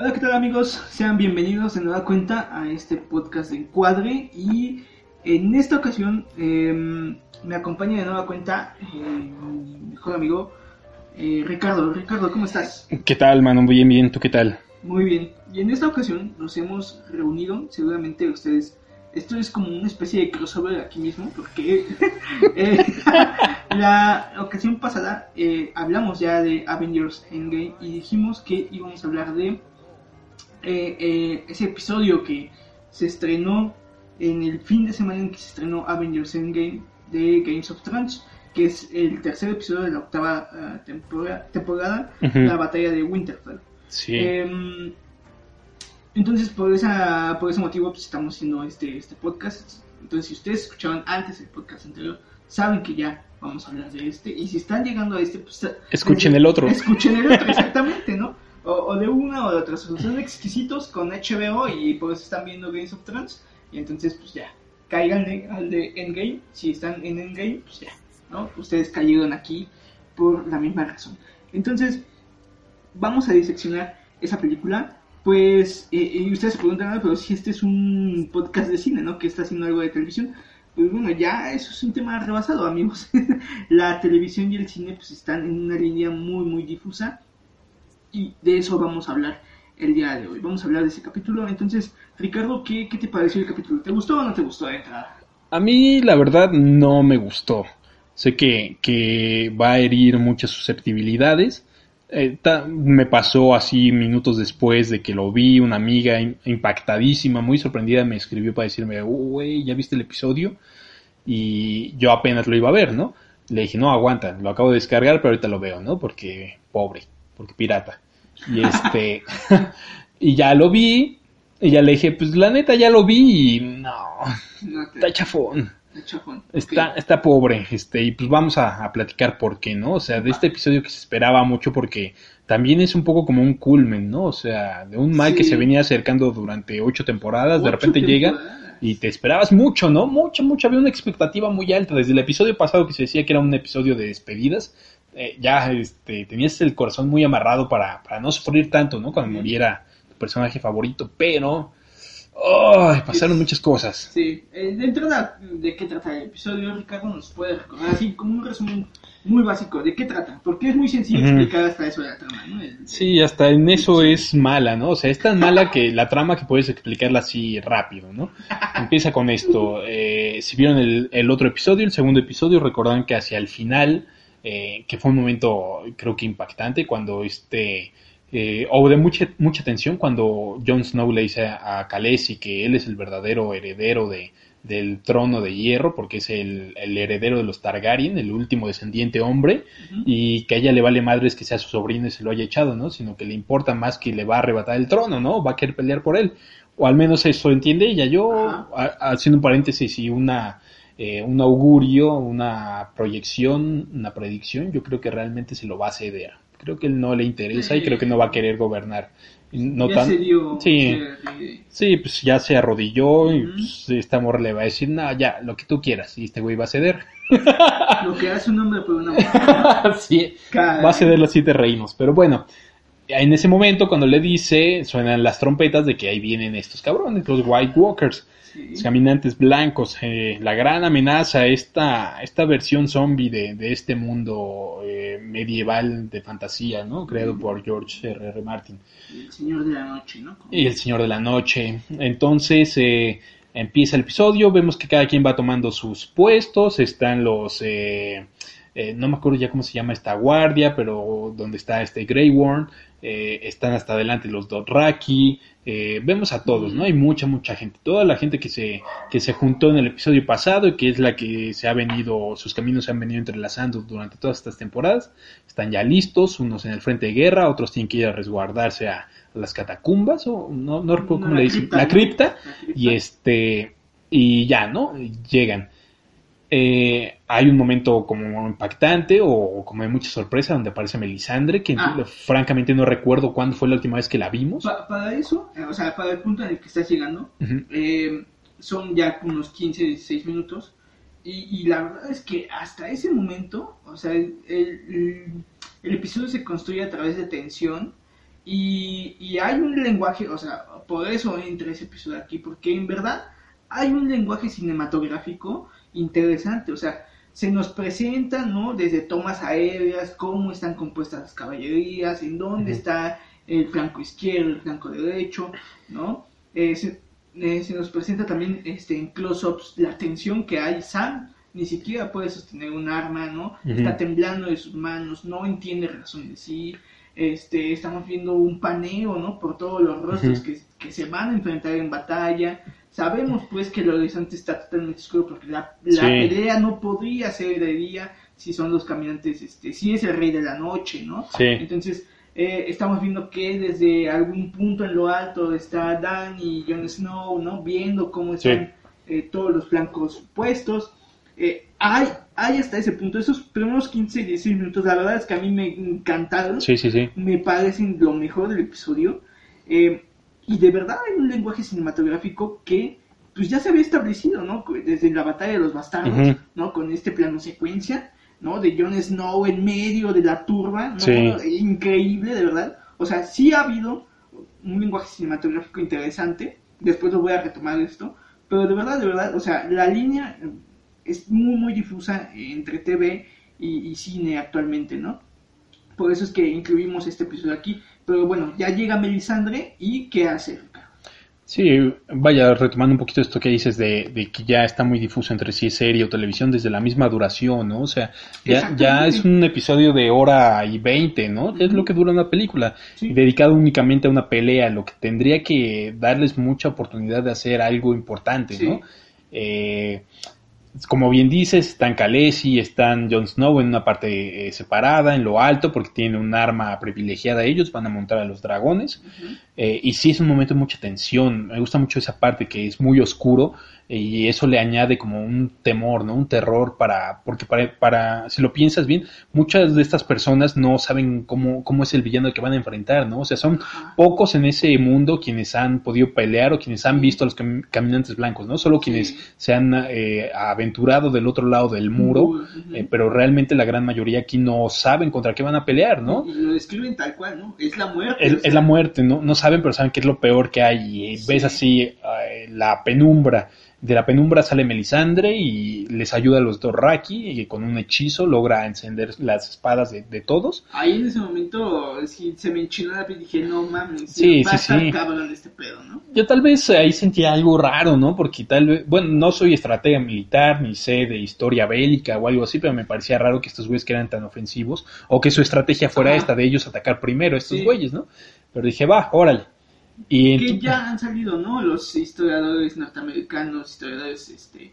Hola, ¿qué tal amigos? Sean bienvenidos de nueva cuenta a este podcast de Encuadre y en esta ocasión em, me acompaña de nueva cuenta eh, mi mejor amigo eh, Ricardo. Ricardo, ¿cómo estás? ¿Qué tal, mano? Bien, bien, ¿tú qué tal? Muy bien. Y en esta ocasión nos hemos reunido, seguramente ustedes, esto es como una especie de crossover aquí mismo, porque eh, la ocasión pasada hablamos ya de Avengers Endgame y dijimos que íbamos a hablar de eh, eh, ese episodio que se estrenó en el fin de semana en que se estrenó Avengers Endgame de Games of Thrones, que es el tercer episodio de la octava uh, temporada, temporada la batalla de Winterfell. Sí. Eh, entonces, por, esa, por ese motivo, pues estamos haciendo este, este podcast. Entonces, si ustedes escuchaban antes el podcast anterior, saben que ya vamos a hablar de este. Y si están llegando a este, pues... Escuchen el otro. Escuchen el otro, exactamente, ¿no? O, de una o de otra. Son exquisitos con HBO y por eso están viendo Games of Thrones. Y entonces, pues ya, caigan al de Endgame. Si están en Endgame, pues ya, ¿no? Ustedes cayeron aquí por la misma razón. Entonces, vamos a diseccionar esa película. Pues, eh, y ustedes se preguntan, pero si este es un podcast de cine, ¿no? Que está haciendo algo de televisión. Pues bueno, ya eso es un tema rebasado, amigos. la televisión y el cine pues están en una línea muy, muy difusa y de eso vamos a hablar el día de hoy. Vamos a hablar de ese capítulo. Entonces, Ricardo, ¿qué, qué te pareció el capítulo? ¿Te gustó o no te gustó de entrada? A mí, la verdad, no me gustó. Sé que, que va a herir muchas susceptibilidades. Eh, me pasó así minutos después de que lo vi, una amiga impactadísima, muy sorprendida, me escribió para decirme, güey, ¿ya viste el episodio? Y yo apenas lo iba a ver, ¿no? Le dije, no, aguanta, lo acabo de descargar, pero ahorita lo veo, ¿no? Porque pobre porque pirata. Y este, y ya lo vi, y ya le dije, pues la neta ya lo vi y no, No te- está chafón. Está, está pobre, este, y pues vamos a, a platicar por qué, ¿no? O sea, de este episodio que se esperaba mucho porque también es un poco como un culmen, ¿no? O sea, de un mal que se venía acercando durante ocho temporadas, de repente llega y te esperabas mucho, ¿no? Mucho, mucho, había una expectativa muy alta. Desde el episodio pasado que se decía que era un episodio de despedidas, eh, ya este, tenías el corazón muy amarrado para, para no sufrir tanto, ¿no? Cuando muriera tu personaje favorito, pero pasaron muchas cosas. Sí, eh, de entrada, ¿de qué trata el episodio? Ricardo nos puede recordar así como un resumen muy básico. ¿De qué trata? Porque es muy sencillo explicar hasta eso de la trama, ¿no? El- Sí, hasta en eso es mala, ¿no? O sea, es tan mala que la trama que puedes explicarla así rápido, ¿no? Empieza con esto. eh, si vieron el, el otro episodio, el segundo episodio, recordarán que hacia el final, eh, que fue un momento creo que impactante, cuando este... eh, o de mucha, mucha tensión cuando Jon Snow le dice a, Khaleesi que él es el verdadero heredero de, del trono de hierro, porque es el, el heredero de los Targaryen, el último descendiente hombre, y que a ella le vale madres que sea su sobrino y se lo haya echado, ¿no? Sino que le importa más que le va a arrebatar el trono, ¿no? Va a querer pelear por él. O al menos eso entiende ella. Yo, a- haciendo un paréntesis y una, eh, un augurio, una proyección, una predicción, yo creo que realmente se lo va a ceder. Creo que él no le interesa y creo que no va a querer gobernar. No ya tan- se dio. Sí. se- Sí, pues ya se arrodilló y pues, esta morra le va a decir, no, ya, lo que tú quieras. Y este güey va a ceder. lo que hace un hombre por una mujer. sí, Caray. va a ceder los siete reinos. Pero bueno, en ese momento cuando le dice, suenan las trompetas de que ahí vienen estos cabrones, los White Walkers, Sí. los caminantes blancos, eh, la gran amenaza, esta, esta versión zombie de, de este mundo eh, medieval de fantasía, ¿no? Creado por George R. R. Martin El señor de la noche, ¿no? Y el Señor de la Noche. Entonces eh, empieza el episodio, vemos que cada quien va tomando sus puestos, están los... eh, no me acuerdo ya cómo se llama esta guardia, pero donde está este Grey Worm, eh, están hasta adelante los Dothraki, eh, vemos a todos, ¿no? Hay mucha, mucha gente, toda la gente que se, que se juntó en el episodio pasado y que es la que se ha venido, sus caminos se han venido entrelazando durante todas estas temporadas, están ya listos, unos en el frente de guerra, otros tienen que ir a resguardarse a, a las catacumbas, o no, no recuerdo No, cómo la le dicen, cripta, la cripta, La cripta. y este, y ya, ¿no? Llegan. Eh, hay un momento como impactante o como de mucha sorpresa donde aparece Melisandre, que Ah. francamente no recuerdo cuándo fue la última vez que la vimos. Pa- para eso, eh, o sea, para el punto en el que estás llegando, Ujú. eh, son ya unos 15, 16 minutos. Y, y la verdad es que hasta ese momento, o sea, el, el- el episodio se construye a través de tensión. Y, y hay un lenguaje, o sea, por eso entra ese episodio aquí, porque en verdad hay un lenguaje cinematográfico interesante, o sea, se nos presenta, ¿no? Desde tomas aéreas, cómo están compuestas las caballerías, en dónde está el flanco izquierdo, el flanco derecho, ¿no? Eh, se, eh, se nos presenta también este, en close-ups la tensión que hay. Sam ni siquiera puede sostener un arma, ¿no? Está temblando de sus manos, no entiende razón de sí. Este, estamos viendo un paneo, ¿no? Por todos los rostros que, que se van a enfrentar en batalla. Sabemos, pues, que el horizonte está totalmente oscuro porque la, la Sí. pelea no podría ser de día si son los caminantes, este, si es el rey de la noche, ¿no? Sí. Entonces, eh, estamos viendo que desde algún punto en lo alto está Dan y Jon Snow, ¿no? Viendo cómo están eh, todos los flancos puestos. Eh, hay, hay hasta ese punto, esos primeros 15, 16 minutos, la verdad es que a mí me encantaron Sí, sí, sí. me parecen lo mejor del episodio. Eh, y de verdad hay un lenguaje cinematográfico que pues ya se había establecido, ¿no? Desde la batalla de los bastardos. ¿no? Con este plano secuencia, ¿no? De Jon Snow en medio de la turba, ¿no? Sí. Increíble, de verdad. O sea, sí ha habido un lenguaje cinematográfico interesante. Después lo voy a retomar esto. Pero de verdad, de verdad, o sea, la línea es muy, muy difusa entre TV y, y cine actualmente, ¿no? Por eso es que incluimos este episodio aquí. Pero bueno, ya llega Melisandre y ¿qué hace? Sí, vaya, retomando un poquito esto que dices de, de que ya está muy difuso entre es serie o televisión desde la misma duración, ¿no? O sea, ya, ya es un episodio de hora y veinte, ¿no? Es lo que dura una película, Sí. dedicado únicamente a una pelea, lo que tendría que darles mucha oportunidad de hacer algo importante, Sí. ¿no? Eh, como bien dices, están Khaleesi, están Jon Snow en una parte eh, separada, en lo alto, porque tienen un arma privilegiada ellos, van a montar a los dragones. Eh, y sí es un momento de mucha tensión. Me gusta mucho esa parte que es muy oscuro y eso le añade como un temor, ¿no? Un terror para, porque para, para, si lo piensas bien, muchas de estas personas no saben cómo, cómo es el villano que van a enfrentar, ¿no? O sea, son pocos en ese mundo quienes han podido pelear o quienes han visto a los cam- caminantes blancos, ¿no? Solo quienes Sí. se han eh, aventurado del otro lado del muro, eh, pero realmente la gran mayoría aquí no saben contra qué van a pelear, ¿no? Y lo describen tal cual, ¿no? Es la muerte. Es, o sea, es la muerte, ¿no? No saben, pero saben que es lo peor que hay. Y Sí. ves así eh, la penumbra. De la penumbra sale Melisandre y les ayuda a los Dorraki y con un hechizo logra encender las espadas de, de todos. Ahí en ese momento sí, se me enchinó la piel y dije, no mames, Sí, va sí, a estar cabrón este pedo, ¿no? Yo tal vez ahí sentía algo raro, ¿no? Porque tal vez, bueno, no soy estratega militar ni sé de historia bélica o algo así, pero me parecía raro que estos güeyes que eran tan ofensivos o que su estrategia fuera Ajá. esta de ellos atacar primero a estos güeyes, ¿no? Pero dije, va, órale. Y que ya han salido, ¿no? Los historiadores norteamericanos, historiadores este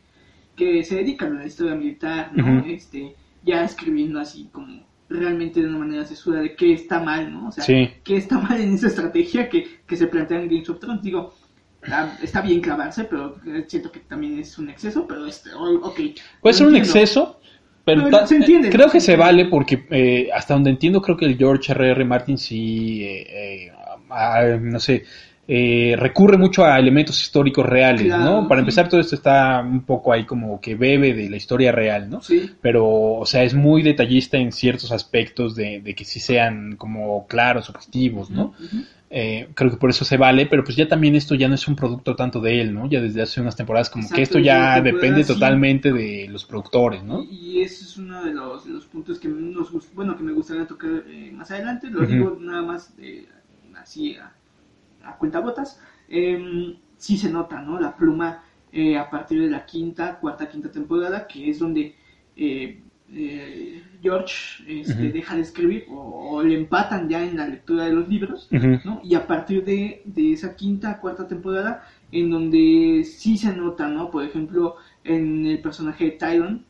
que se dedican a la historia militar, ¿no? Este, ya escribiendo así como realmente de una manera sesuda de qué está mal, ¿no? O sea, Sí. qué está mal en esa estrategia que, que se plantea en Games of Thrones. Digo, está, está bien clavarse, pero eh, siento que también es un exceso, pero este, ok. Puede ser un exceso, pero se entiende, creo ¿no? que Se vale porque eh, hasta donde entiendo creo que el George R. R. Martin sí, eh, eh, a- no sé, eh, recurre mucho a elementos históricos reales, Claro, ¿no? Para sí. empezar todo esto está un poco ahí como que bebe de la historia real, ¿no? Sí, Pero, o sea, es muy detallista en ciertos aspectos de, de que sí sean como claros, objetivos, ¿no? Eh, creo que por eso se vale, pero pues ya también esto ya no es un producto tanto de él, ¿no? Ya desde hace unas temporadas como que esto ya depende sí. totalmente de los productores, ¿no? Y, y ese es uno de los, de los puntos que nos bueno que me gustaría tocar eh, más adelante. Lo digo nada más eh, así a, a cuentagotas. Eh, sí se nota, ¿no? La pluma eh, a partir de la quinta, cuarta, quinta temporada, que es donde eh, eh, George este, deja de escribir o, o le empatan ya en la lectura de los libros. ¿no? Y a partir de, de esa quinta, cuarta temporada, en donde sí se nota, ¿no? Por ejemplo, en el personaje de Tyron,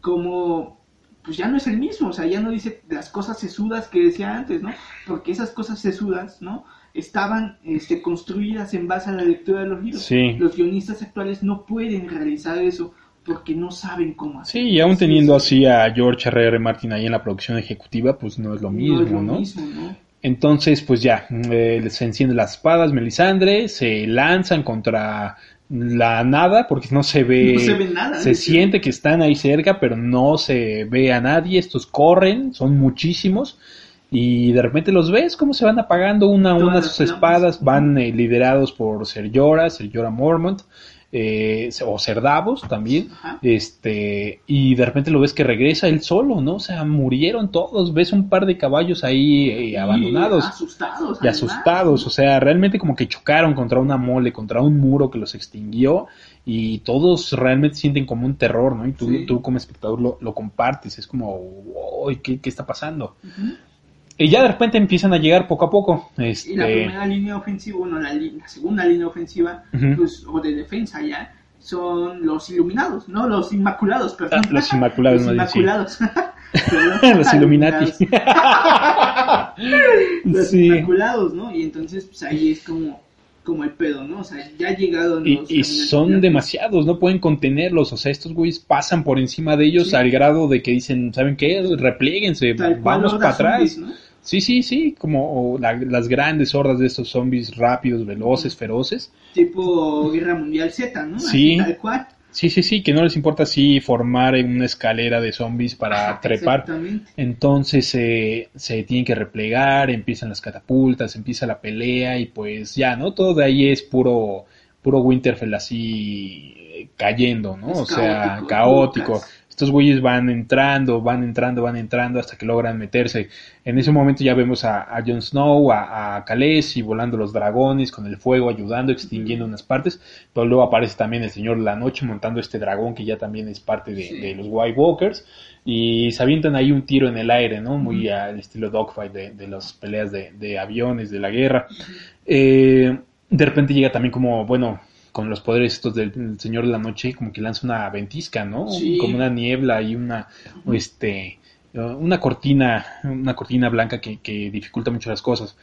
como pues ya no es el mismo, o sea, ya no dice las cosas sesudas que decía antes, ¿no? Porque esas cosas sesudas, ¿no? Estaban este, construidas en base a la lectura de los libros. Sí. Los guionistas actuales no pueden realizar eso porque no saben cómo hacer. Sí, y aún teniendo así a George R. R. Martin ahí en la producción ejecutiva, pues no es lo mismo, no es lo ¿no? mismo, ¿no? Entonces, pues ya, eh, se encienden las espadas, Melisandre, se lanzan contra la nada, porque no se ve, No se ve nada. se siente que están ahí cerca, pero no se ve a nadie, estos corren, son muchísimos, y de repente los ves cómo se van apagando una a una sus espadas, van eh, liderados por Ser Jorah, Ser Jorah Mormont, eh, o Ser Davos también, Ajá. este, y de repente lo ves que regresa él solo, ¿no? O sea, murieron todos, ves un par de caballos ahí eh, Y abandonados asustados. y asustados, ¿no? o sea, realmente como que chocaron contra una mole, contra un muro que los extinguió y todos realmente sienten como un terror, ¿no? Y tú, Sí. tú como espectador lo, lo compartes, es como, "Uy, ¿qué, ¿qué está pasando? Y ya de repente empiezan a llegar poco a poco, Y la este, primera línea ofensiva, bueno, la, la segunda línea ofensiva, pues, o de defensa ya, son los iluminados, ¿no? Los inmaculados, perdón. Ah, los inmaculados, los inmaculados. Perdón. los Illuminati. los sí. inmaculados, ¿no? Y entonces, pues ahí es como, como el pedo, ¿no? O sea, ya llegaron Y, los y son demasiados, no pueden contenerlos, o sea, estos güeyes pasan por encima de ellos Sí. al grado de que dicen, ¿saben qué? Replieguense, vamos para atrás. zombies, ¿no? Sí, sí, sí, como la- las grandes hordas de estos zombies rápidos, veloces, feroces. Tipo Guerra Mundial Z, ¿no? Sí. Así, tal cual. Sí, sí, sí, que no les importa así formar una escalera de zombies para Ajá, trepar. Exactamente. Entonces eh, se tienen que replegar, empiezan las catapultas, empieza la pelea y pues ya, ¿no? Todo de ahí es puro, puro Winterfell así eh, cayendo, ¿no? Es o sea, caótico, caótico. Estos güeyes van entrando, van entrando, van entrando hasta que logran meterse. En ese momento ya vemos a, a Jon Snow, a, a Khaleesi volando los dragones con el fuego, ayudando, extinguiendo unas partes. Pero luego aparece también el Señor de la Noche montando este dragón que ya también es parte de, Sí. de los White Walkers. Y se avientan ahí un tiro en el aire, ¿no? Muy al estilo dogfight de, de las peleas de, de aviones, de la guerra. Eh, de repente llega también como, bueno, con los poderes estos del, Señor de la Noche, como que lanza una ventisca, ¿no? Sí. Como una niebla y una, este, eh, una cortina, una cortina blanca que, que dificulta mucho las cosas.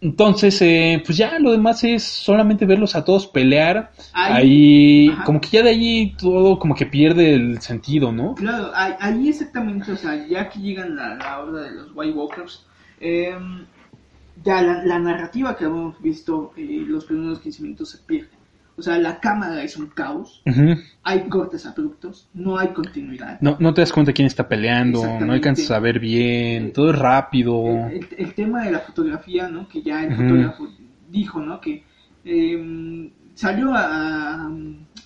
Entonces, eh, pues ya lo demás es solamente verlos a todos pelear. Ahí, como que ya de ahí todo como que pierde el sentido, ¿no? Claro, ahí, exactamente, o sea, ya que llegan la, la horda de los White Walkers, eh, ya la, la narrativa que hemos visto eh, los primeros 15 minutos se pierde. O sea, la cámara es un caos, hay cortes abruptos, no hay continuidad. No, no te das cuenta quién está peleando, no alcanzas a ver bien, todo es rápido. el, el tema de la fotografía, ¿no? Que ya el fotógrafo dijo, ¿no? Que eh, salió a,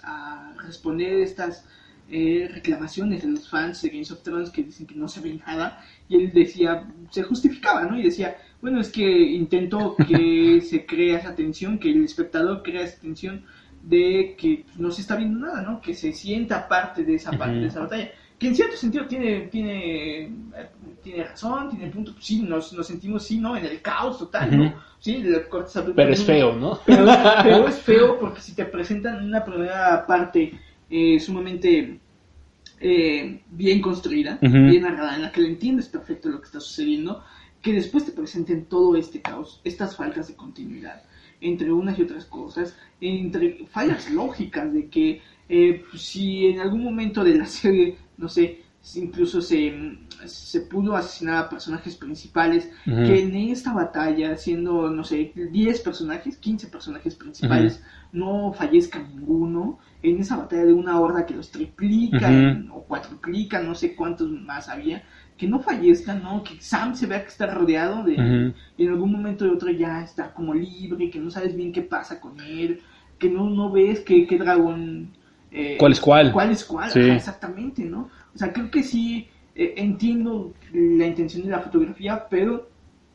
a responder estas eh, reclamaciones de los fans de Games of Thrones que dicen que no se ve nada y él decía, se justificaba, ¿no? Y decía, bueno, es que intentó que se crea esa tensión, que el espectador crea esa tensión de que no se está viendo nada, ¿no? Que se sienta parte de esa parte de esa batalla. Que en cierto sentido tiene, tiene, tiene razón, tiene punto, pues sí, nos, nos sentimos, sí, ¿no? En el caos total, ¿no? Sí, el cortes abruptos. Pero es feo, ¿no? Pero, pero es feo porque si te presentan una primera parte eh, sumamente eh, bien construida, bien narrada, en la que le entiendes perfecto lo que está sucediendo, que después te presenten todo este caos, estas faltas de continuidad entre unas y otras cosas, entre fallas lógicas de que eh, pues, si en algún momento de la serie, no sé, incluso se, se pudo asesinar a personajes principales, que en esta batalla, siendo, no sé, 10 personajes, 15 personajes principales, no fallezca ninguno, en esa batalla de una horda que los triplica o cuatriplica, no sé cuántos más había, que no fallezcan, ¿no? Que Sam se vea que está rodeado de... Y en algún momento de otro ya está como libre, que no sabes bien qué pasa con él, que no, no ves qué, qué dragón... eh, ¿Cuál es cuál? ¿Cuál es cuál? Sí. Ajá, exactamente, ¿no? O sea, creo que sí eh, entiendo la intención de la fotografía, pero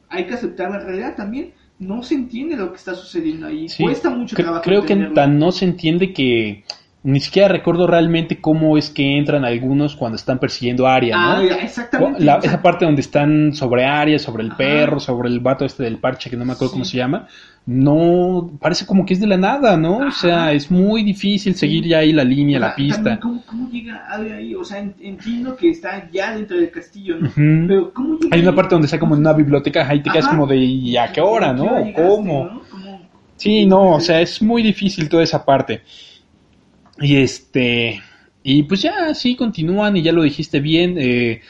hay que aceptar la realidad también. No se entiende lo que está sucediendo ahí. Sí. Cuesta mucho trabajo. Creo que tan no se entiende que ni siquiera recuerdo realmente cómo es que entran algunos cuando están persiguiendo a Arya, Ah, ¿no? exactamente. La- o sea, esa parte donde están sobre Arya, sobre el Ajá. perro, sobre el vato este del parche que no me acuerdo Sí. cómo se llama, no parece como que es de la nada, ¿no? O sea, es muy difícil seguir ya ahí la línea, o la pista. ¿cómo, ¿Cómo llega Arya ahí? O sea, en- entiendo que está ya dentro del castillo, ¿no? Pero ¿cómo llega Hay una ahí? parte donde está como en una biblioteca, ahí te quedas Ajá. como de ¿y a qué hora, ¿A no? hora llegaste, ¿Cómo? no? ¿Cómo? Sí, no, o sea, es muy difícil toda esa parte. Y este, y pues ya, sí, continúan y ya lo dijiste bien, eh,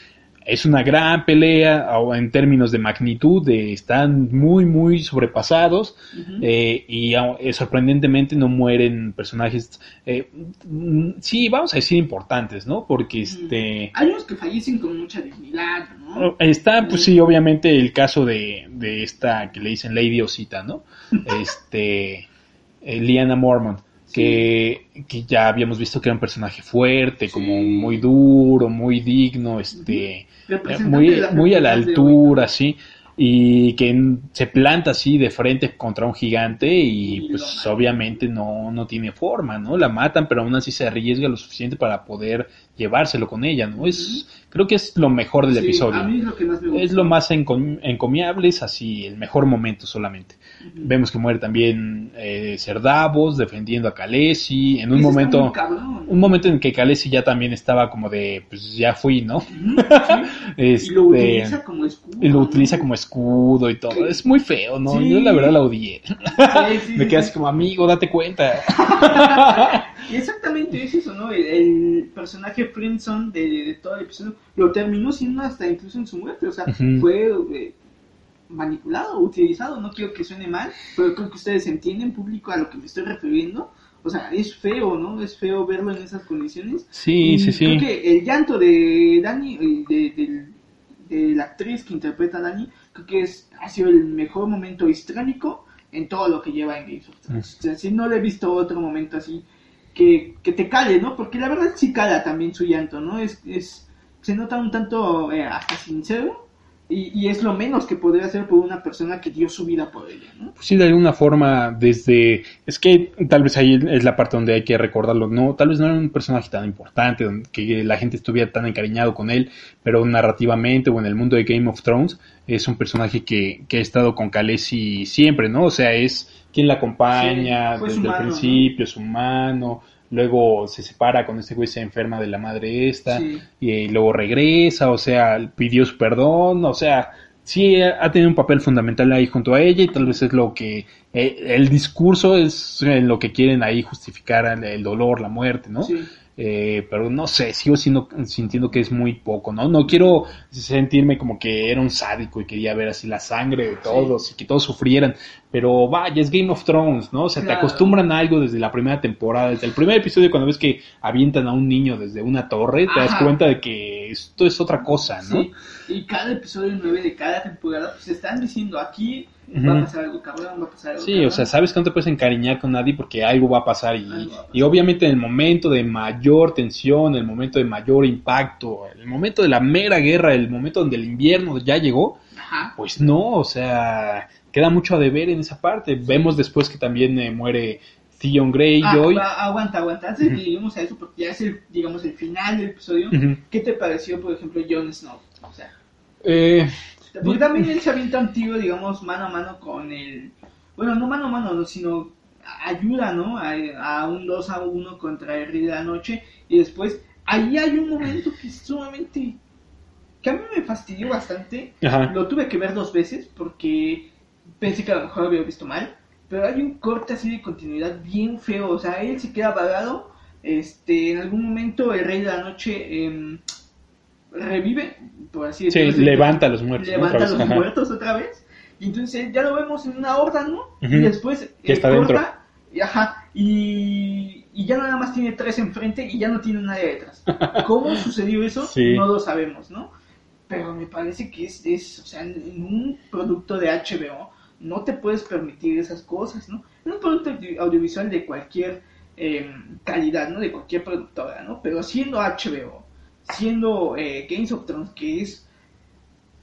es una gran pelea en términos de magnitud, eh, están muy, muy sobrepasados eh, y eh, sorprendentemente no mueren personajes, eh, mm, sí, vamos a decir importantes, ¿no? Porque este... Hay unos que fallecen con mucha dignidad, ¿no? Está, pues sí, obviamente el caso de, de esta que le dicen Lady Osita, ¿no? Este, Liana Mormont, que, que ya habíamos visto que era un personaje fuerte, como muy duro, muy digno, este, Representante muy, muy a la altura, sí, y que se planta así de frente contra un gigante y pues obviamente no, no tiene forma, ¿no? La matan, pero aún así se arriesga lo suficiente para poder llevárselo con ella, ¿no? Es, creo que es lo mejor del Sí, episodio. A mí es lo que más me gusta. Es lo más encom- encomiable, es así, el mejor momento solamente. Vemos que muere también eh, Cerdavos defendiendo a Khaleesi. En un momento, un momento en que Khaleesi ya también estaba como de, pues ya fui, ¿no? Sí. Este, Y lo utiliza como escudo. y lo utiliza como escudo y todo. Es muy feo, ¿no? Sí. Yo la verdad la odié. Sí, Me quedé sí. así como amigo, date cuenta. Y exactamente es eso, ¿no? El, el personaje Friendson de, de todo el episodio lo terminó siendo hasta incluso en su muerte. O sea, fue eh, manipulado, utilizado. No quiero que suene mal, pero creo que ustedes entienden, público, a lo que me estoy refiriendo. O sea, es feo, ¿no? Es feo verlo en esas condiciones. Sí, Y sí, sí. Creo que el llanto de Dani, eh, de, de la actriz que interpreta a Dani, creo que es, ha sido el mejor momento histrónico en todo lo que lleva en Games of Thrones. O sea, si no le he visto otro momento así que, que te cale, ¿no? Porque la verdad sí cala también su llanto, ¿no? Es, es se nota un tanto eh, hasta sincero y, y es lo menos que podría hacer por una persona que dio su vida por ella, ¿no? Pues sí, de alguna forma, desde... Es que tal vez ahí es la parte donde hay que recordarlo. No, tal vez no era un personaje tan importante, donde- que la gente estuviera tan encariñado con él, pero narrativamente o en el mundo de Game of Thrones es un personaje que, que ha estado con Khaleesi siempre, ¿no? O sea, es quien la acompaña Sí, desde el ¿no? principio, su mano, luego se separa con este güey, se enferma de la madre esta, Sí. y luego regresa, o sea, pidió su perdón, o sea, sí ha ha tenido un papel fundamental ahí junto a ella y tal vez es lo que eh, el discurso es en lo que quieren ahí justificar el, el dolor, la muerte, ¿no? Sí. Eh, pero no sé, sigo siendo, sintiendo que es muy poco, ¿no? No quiero sentirme como que era un sádico y quería ver así la sangre de todos y que todos sufrieran, pero vaya, es Game of Thrones, ¿no? O sea, Claro. te acostumbran a algo desde la primera temporada, desde el primer episodio cuando ves que avientan a un niño desde una torre, te das cuenta de que esto es otra cosa, ¿no? Sí, y cada episodio 9 de cada temporada, pues están diciendo aquí va a pasar algo cabrón, va a pasar algo Sí, cabrón. o sea, sabes que no te puedes encariñar con nadie porque algo va a pasar y, Algo va a pasar. y obviamente en el momento de mayor tensión, el momento de mayor impacto, el momento de la mera guerra, el momento donde el invierno ya llegó, Ajá. pues no, o sea, queda mucho a deber en esa parte. Vemos después que también eh, muere Theon Ah, Greyjoy. va- aguanta, aguanta. Antes de Ujú. que lleguemos a eso, porque ya es el, digamos, el final del episodio. ¿qué te pareció, por ejemplo, Jon Snow? O sea, Eh, porque también él se avienta un tiro, digamos, mano a mano con el... Bueno, no mano a mano, no, sino ayuda, ¿no? A, a un 2 a 1 contra el Rey de la Noche. Y después, ahí hay un momento que es sumamente... que a mí me fastidió bastante. ajá. Lo tuve que ver dos veces porque pensé que a lo mejor lo había visto mal. Pero hay un corte así de continuidad bien feo. O sea, él se queda vagado. Este, en algún momento el rey de la noche em, revive, por así Sí, decirlo. levanta a los muertos. Levanta a los ajá. muertos otra vez. Y entonces ya lo vemos en una horda, ¿no? Y después eh, está corta, y, ajá, y, y ya nada más tiene tres enfrente y ya no tiene nadie detrás. ¿Cómo sucedió eso? Sí. No lo sabemos, ¿no? Pero me parece que es, es, o sea, en un producto de HBO no te puedes permitir esas cosas, ¿no? En un producto audio- audiovisual de cualquier eh, calidad, ¿no? De cualquier productora, ¿no? Pero siendo HBO, siendo eh, Games of Thrones, que es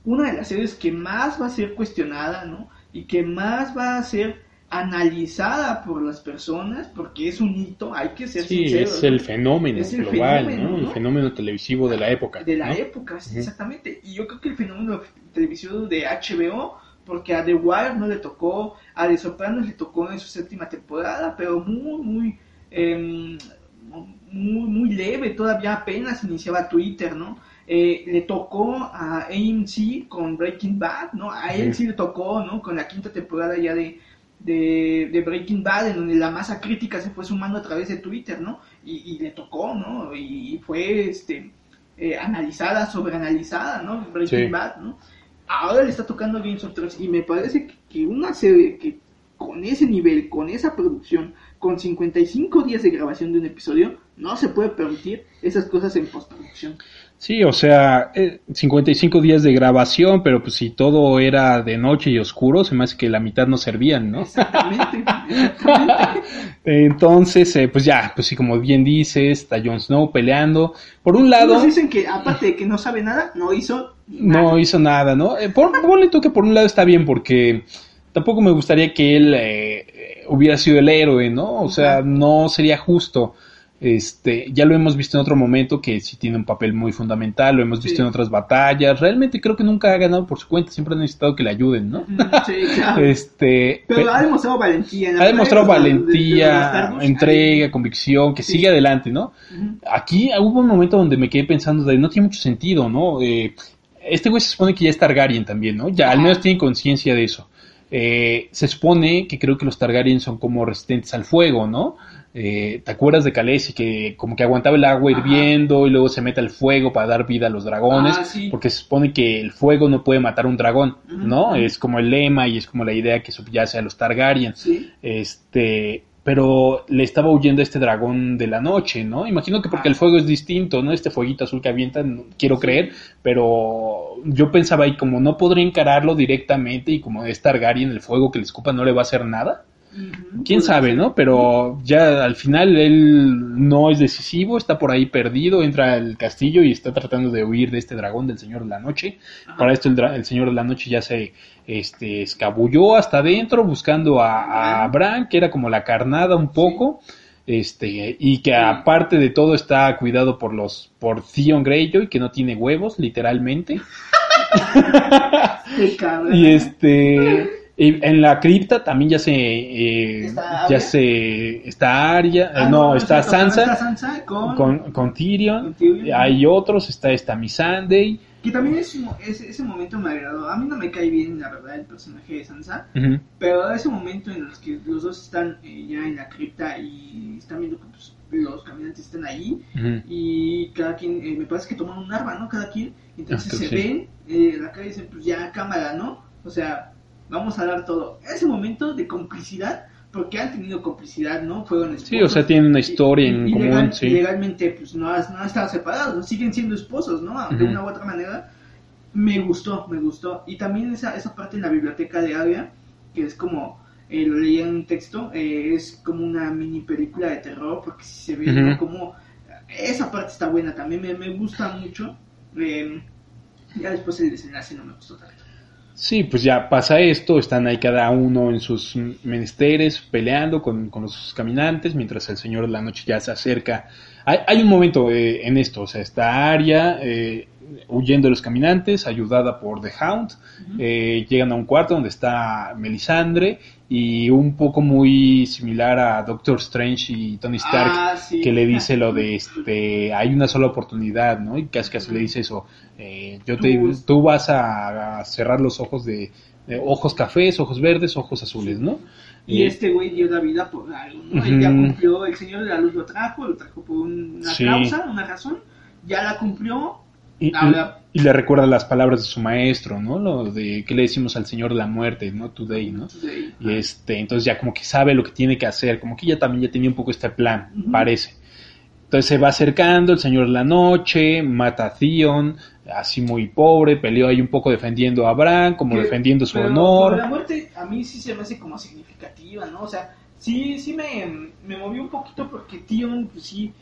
una de las series que más va a ser cuestionada, ¿no? Y que más va a ser analizada por las personas, porque es un hito, hay que ser Sí, sinceros. es el fenómeno Es el global, fenómeno, ¿no? El ¿no? fenómeno televisivo de la época. de la ¿no? época, exactamente. Y yo creo que el fenómeno televisivo de HBO, porque a The Wire no le tocó, a The Sopranos le tocó en su séptima temporada, pero muy, muy, em, muy, muy leve, todavía apenas iniciaba Twitter, ¿no? Eh, le tocó a AMC con Breaking Bad, ¿no? A él sí le tocó, ¿no? Con la quinta temporada ya de, de, de Breaking Bad, en donde la masa crítica se fue sumando a través de Twitter, ¿no? Y, y le tocó, ¿no? Y, fue, este, eh, analizada, sobreanalizada, ¿no? Breaking Sí. Bad, ¿no? Ahora le está tocando a Games of Thrones y me parece que, que una serie que con ese nivel, con esa producción, con 55 días de grabación de un episodio, no se puede permitir esas cosas en postproducción. Sí, o sea, eh, 55 días de grabación, pero pues si todo era de noche y oscuro, se me hace que la mitad no servían, ¿no? Exactamente, exactamente. Entonces, eh, pues ya, pues sí, como bien dices, está Jon Snow peleando. Por un lado, Nos dicen que aparte de que no sabe nada, no hizo no hizo nada, ¿no? Eh, por, ponle tú que por un lado está bien, porque tampoco me gustaría que él eh, eh, hubiera sido el héroe, ¿no? O sea, no sería justo. Este, ya lo hemos visto en otro momento que sí tiene un papel muy fundamental, lo hemos visto Sí. en otras batallas. Realmente creo que nunca ha ganado por su cuenta, siempre ha necesitado que le ayuden, ¿no? Sí, claro. Este, Pero pe- ha demostrado valentía. en la ha demostrado de de valentía, entrega, convicción, que Sí. sigue adelante, ¿no? Aquí hubo un momento donde me quedé pensando de no tiene mucho sentido, ¿no? Eh, este güey se supone que ya es Targaryen también, ¿no? Ya al menos tiene conciencia de eso. Eh, se supone que creo que los Targaryen son como resistentes al fuego, ¿no? Eh, ¿Te acuerdas de Khaleesi que como que aguantaba el agua Ajá. hirviendo y luego se mete al fuego para dar vida a los dragones? Ah, sí. Porque se supone que el fuego no puede matar a un dragón, ¿no? Es como el lema y es como la idea que subyace a los Targaryen. Sí. Este, pero le estaba huyendo a este dragón de la noche, ¿no? Imagino que porque Ah. el fuego es distinto, ¿no? Este fueguito azul que avientan, quiero creer, pero yo pensaba ahí como no podría encararlo directamente y como es Targaryen, el fuego que le escupa no le va a hacer nada. Quién sabe, ¿no? Pero ya al final él no es decisivo, está por ahí perdido, entra al castillo y está tratando de huir de este dragón del Señor de la Noche. Ajá. Para esto el, el Señor de la Noche ya se este, escabulló hasta adentro buscando a, a Bran, que era como la carnada un poco. Este, y que aparte de todo está cuidado por los, por Theon Greyjoy, que no tiene huevos, literalmente. Y este, en la cripta también ya se eh, ¿Está ya se está Arya, Ah, eh, no, es está cierto, Sansa Está Sansa con, con, con Tyrion, con Tyrion. hay otros, está esta Missandei, Que también es, ese, momento me agradó. A mí no me cae bien, la verdad, el personaje de Sansa. Pero ese momento en los que los dos están eh, ya en la cripta y están viendo que pues, los caminantes están ujú. y cada quien, eh, me parece que toman un arma, ¿no? Cada quien. Entonces Ah, se sí. ven, eh, la cara y dicen, pues ya cámara, ¿no? O sea, vamos a dar todo. Ese momento de complicidad, porque han tenido complicidad, ¿no? Fueron Sí, o sea, tienen una historia en y común, legal- sí. legalmente, pues no, has- no han estado separados, ¿no? siguen siendo esposos, ¿no? De una u otra manera. Me gustó, me gustó. Y también esa, esa parte en la biblioteca de Arya, que es como, eh, lo leía en un texto, eh, es como una mini película de terror, porque si se ve. ¿no? como... Esa parte está buena, también me, me gusta mucho. Eh, ya después el desenlace no me gustó tanto. Sí, pues ya pasa esto, están ahí cada uno en sus menesteres peleando con, con los caminantes, mientras el Señor de la Noche ya se acerca. Hay, hay un momento eh, en esto, o sea, está Arya eh, huyendo de los caminantes, ayudada por The Hound, eh, llegan a un cuarto donde está Melisandre y un poco muy similar a Doctor Strange y Tony Stark, Ah, sí. que le dice lo de este hay una sola oportunidad, ¿no? Y casi casi le dice eso, eh, yo te, Tú- vas a, a cerrar los ojos de, de ojos cafés, ojos verdes, ojos azules, ¿no? Y Eh, este güey dio la vida por algo, ¿no? Él ya cumplió, el Señor de la Luz lo trajo, lo trajo por una Sí. causa, una razón, ya la cumplió. Y, le recuerda las palabras de su maestro, ¿no? Lo de que le decimos al Señor de la muerte, ¿no? Today, ¿no? Today. Y este, entonces ya como que sabe lo que tiene que hacer, como que ya también ya tenía un poco este plan, Ujú. parece. Entonces se va acercando el Señor de la Noche, mata a Theon, así muy pobre, peleó ahí un poco defendiendo a Bran, como Que- defendiendo su pero honor. La muerte a mí sí se me hace como significativa, ¿no? O sea, sí, sí me, me movió un poquito porque Tion, pues sí,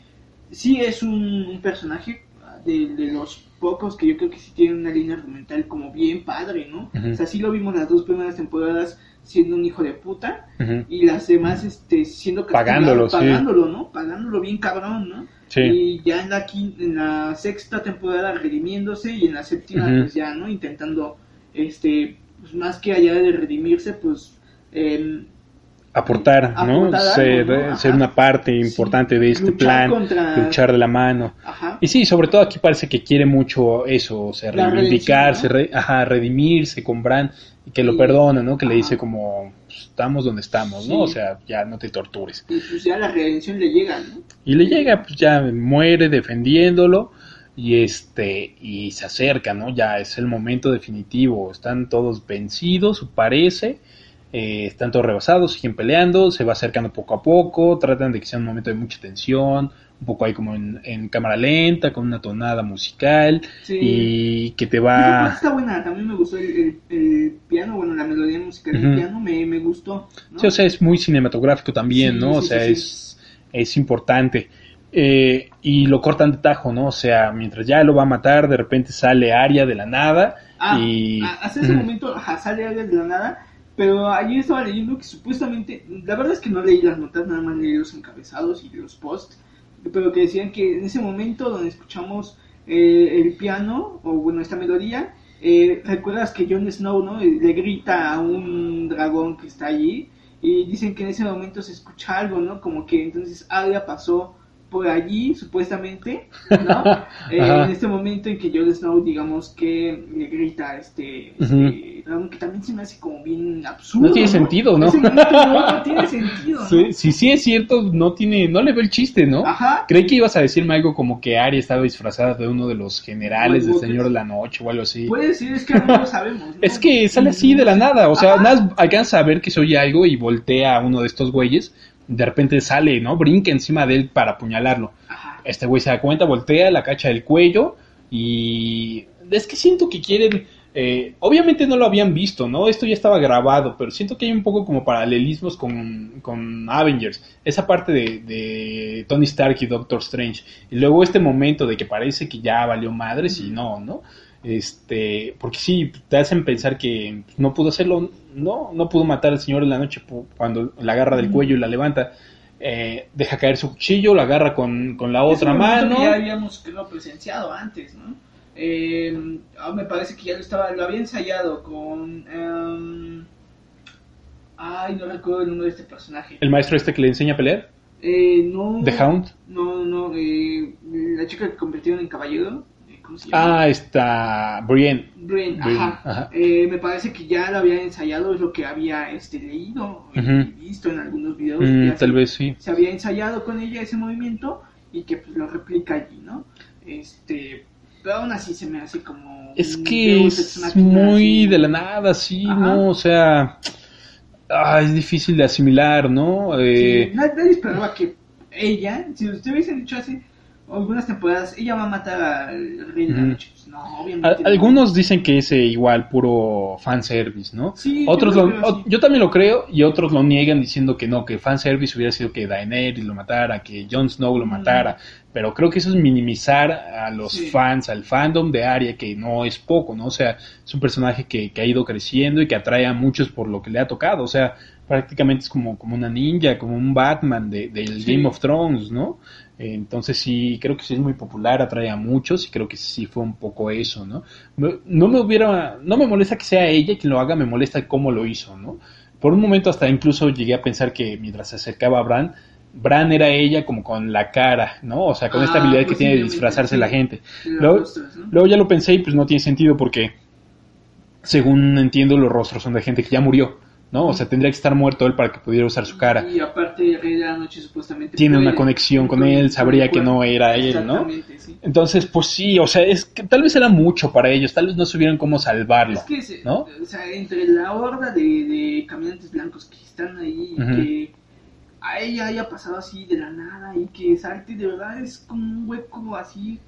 sí es un, un personaje de, de los pocos que yo creo que sí tiene una línea argumental como bien padre, ¿no? Ujú. O sea, sí lo vimos las dos primeras temporadas siendo un hijo de puta y las demás este siendo Pagándolo, sí. pagándolo, ¿no? Pagándolo bien cabrón, ¿no? Sí. Y ya en la, quin- en la sexta temporada redimiéndose y en la séptima pues ya, ¿no? Intentando, este, pues más que allá de redimirse, pues... em, Aportar, ¿no? Algo, ser, ¿no? eh, ser una parte importante de este luchar plan, contra- luchar de la mano. Ajá. Y sí, sobre todo aquí parece que quiere mucho eso, o sea, reivindicarse, re- ajá, redimirse con Bran y que lo perdona, ¿no? Que le dice como, pues, estamos donde estamos, ¿no? O sea, ya no te tortures. Y pues ya la redención le llega, ¿no? Y le llega, pues ya muere defendiéndolo y este, y se acerca, ¿no? Ya es el momento definitivo, están todos vencidos, parece. Eh, están todos rebasados, siguen peleando, se va acercando poco a poco, tratan de que sea un momento de mucha tensión, un poco ahí como en, en cámara lenta, con una tonada musical, Sí. y que te va... está buena, también me gustó el, el- el piano, bueno, la melodía musical del piano me, me gustó. ¿no? Sí, o sea, es muy cinematográfico también, Sí, ¿no? o sea, es, es importante. Eh, y lo cortan de tajo, ¿no? O sea, mientras ya lo va a matar, de repente sale Aria de la nada Ah, y... a- hasta ese momento ajá, sale algo de la nada, pero ayer estaba leyendo que supuestamente, la verdad es que no leí las notas, nada más leí los encabezados y los posts, pero que decían que en ese momento donde escuchamos eh, el piano, o bueno, esta melodía, eh, recuerdas que Jon Snow ¿no? Eh, le grita a un dragón que está allí, y dicen que en ese momento se escucha algo, ¿no? Como que entonces Arya pasó por allí, supuestamente, ¿no? Eh, en este momento en que Jon Snow, digamos que le grita este, este dragón, que también se me hace como bien absurdo. No tiene sentido, ¿no? Ese momento no, no tiene sentido, ¿no? Sí, sí, sí es cierto, no tiene, no le veo el chiste, ¿no? Ajá. Creí que ibas a decirme algo como que Arya estaba disfrazada de uno de los generales del Señor de la Noche o algo así. Puede ser, es que no lo sabemos. ¿no? Es que sale así de la nada, o sea, Ajá. nada alcanza a ver que se oye algo y voltea a uno de estos güeyes, de repente sale, ¿no? Brinca encima de él para apuñalarlo. Ajá. Este güey se da cuenta, voltea, la cacha del cuello y es que siento que quieren, eh, obviamente no lo habían visto, ¿no? Esto ya estaba grabado, pero siento que hay un poco como paralelismos con, con Avengers, esa parte de, de Tony Stark y Doctor Strange, y luego este momento de que parece que ya valió madres y no, ¿no? Este, porque sí, te hacen pensar que no pudo hacerlo, no, no pudo matar al Señor de la Noche cuando la agarra del cuello y la levanta. Eh, deja caer su cuchillo, la agarra con, con la otra mano. que ya habíamos creo, presenciado antes, ¿no? Eh, ah, me parece que ya lo estaba, lo había ensayado con. em, Ay, no recuerdo el nombre de este personaje. ¿El maestro este que le enseña a pelear? Eh, no. ¿The Hound? No, no, eh, la chica que convirtieron en caballero. ¿Cómo se llama? Ah, está Brienne. Brian, Brian, ajá. ajá. Eh, me parece que ya lo había ensayado, es lo que había este, leído y Ujú. visto en algunos videos. Mm, tal se- vez sí. Se había ensayado con ella ese movimiento y que pues, lo replica allí, ¿no? Este, pero aún así se me hace como. Es que es muy así. de la nada, sí, Ajá. ¿no? O sea, ah, es difícil de asimilar, ¿no? Eh, Sí, nadie, esperaba que ella, si usted hubiese dicho hace algunas temporadas, ella va a matar al rey de la Ujú. noche. Pues, no, obviamente. no. algunos dicen que es eh, igual puro fanservice, ¿no? Sí, yo Otros lo lo- creo, sí. yo también lo creo y otros lo niegan diciendo que no, que fanservice hubiera sido que Daenerys lo matara, que Jon Snow lo Mm. matara, pero creo que eso es minimizar a los Sí. fans, al fandom de Arya, que no es poco, ¿no? O sea, es un personaje que, que ha ido creciendo y que atrae a muchos por lo que le ha tocado, o sea, prácticamente es como, como una ninja, como un Batman de, del Sí. Game of Thrones, ¿no? Entonces sí, creo que sí es muy popular, atrae a muchos y creo que sí fue un poco eso, ¿no? No me hubiera, no me molesta que sea ella quien lo haga, me molesta cómo lo hizo, ¿no? Por un momento hasta incluso llegué a pensar que mientras se acercaba a Bran, Bran era ella como con la cara, ¿no? O sea, con esta Ah, habilidad que tiene de disfrazarse sí. la gente. Sí, los Luego, rostros, ¿no? luego ya lo pensé y pues no tiene sentido porque, según entiendo, los rostros son de gente que ya murió, ¿no? O sea, tendría que estar muerto él para que pudiera usar su cara. Y aparte, el rey de la noche supuestamente. Tiene una conexión con él, sabría que no era él, ¿no? Sí. Entonces, pues sí, o sea, es que tal vez era mucho para ellos, tal vez no supieran cómo salvarlo. Es que, se- ¿no? o sea, entre la horda de, de caminantes blancos que están ahí, y que a ella haya pasado así de la nada y que salte, de verdad es como un hueco así.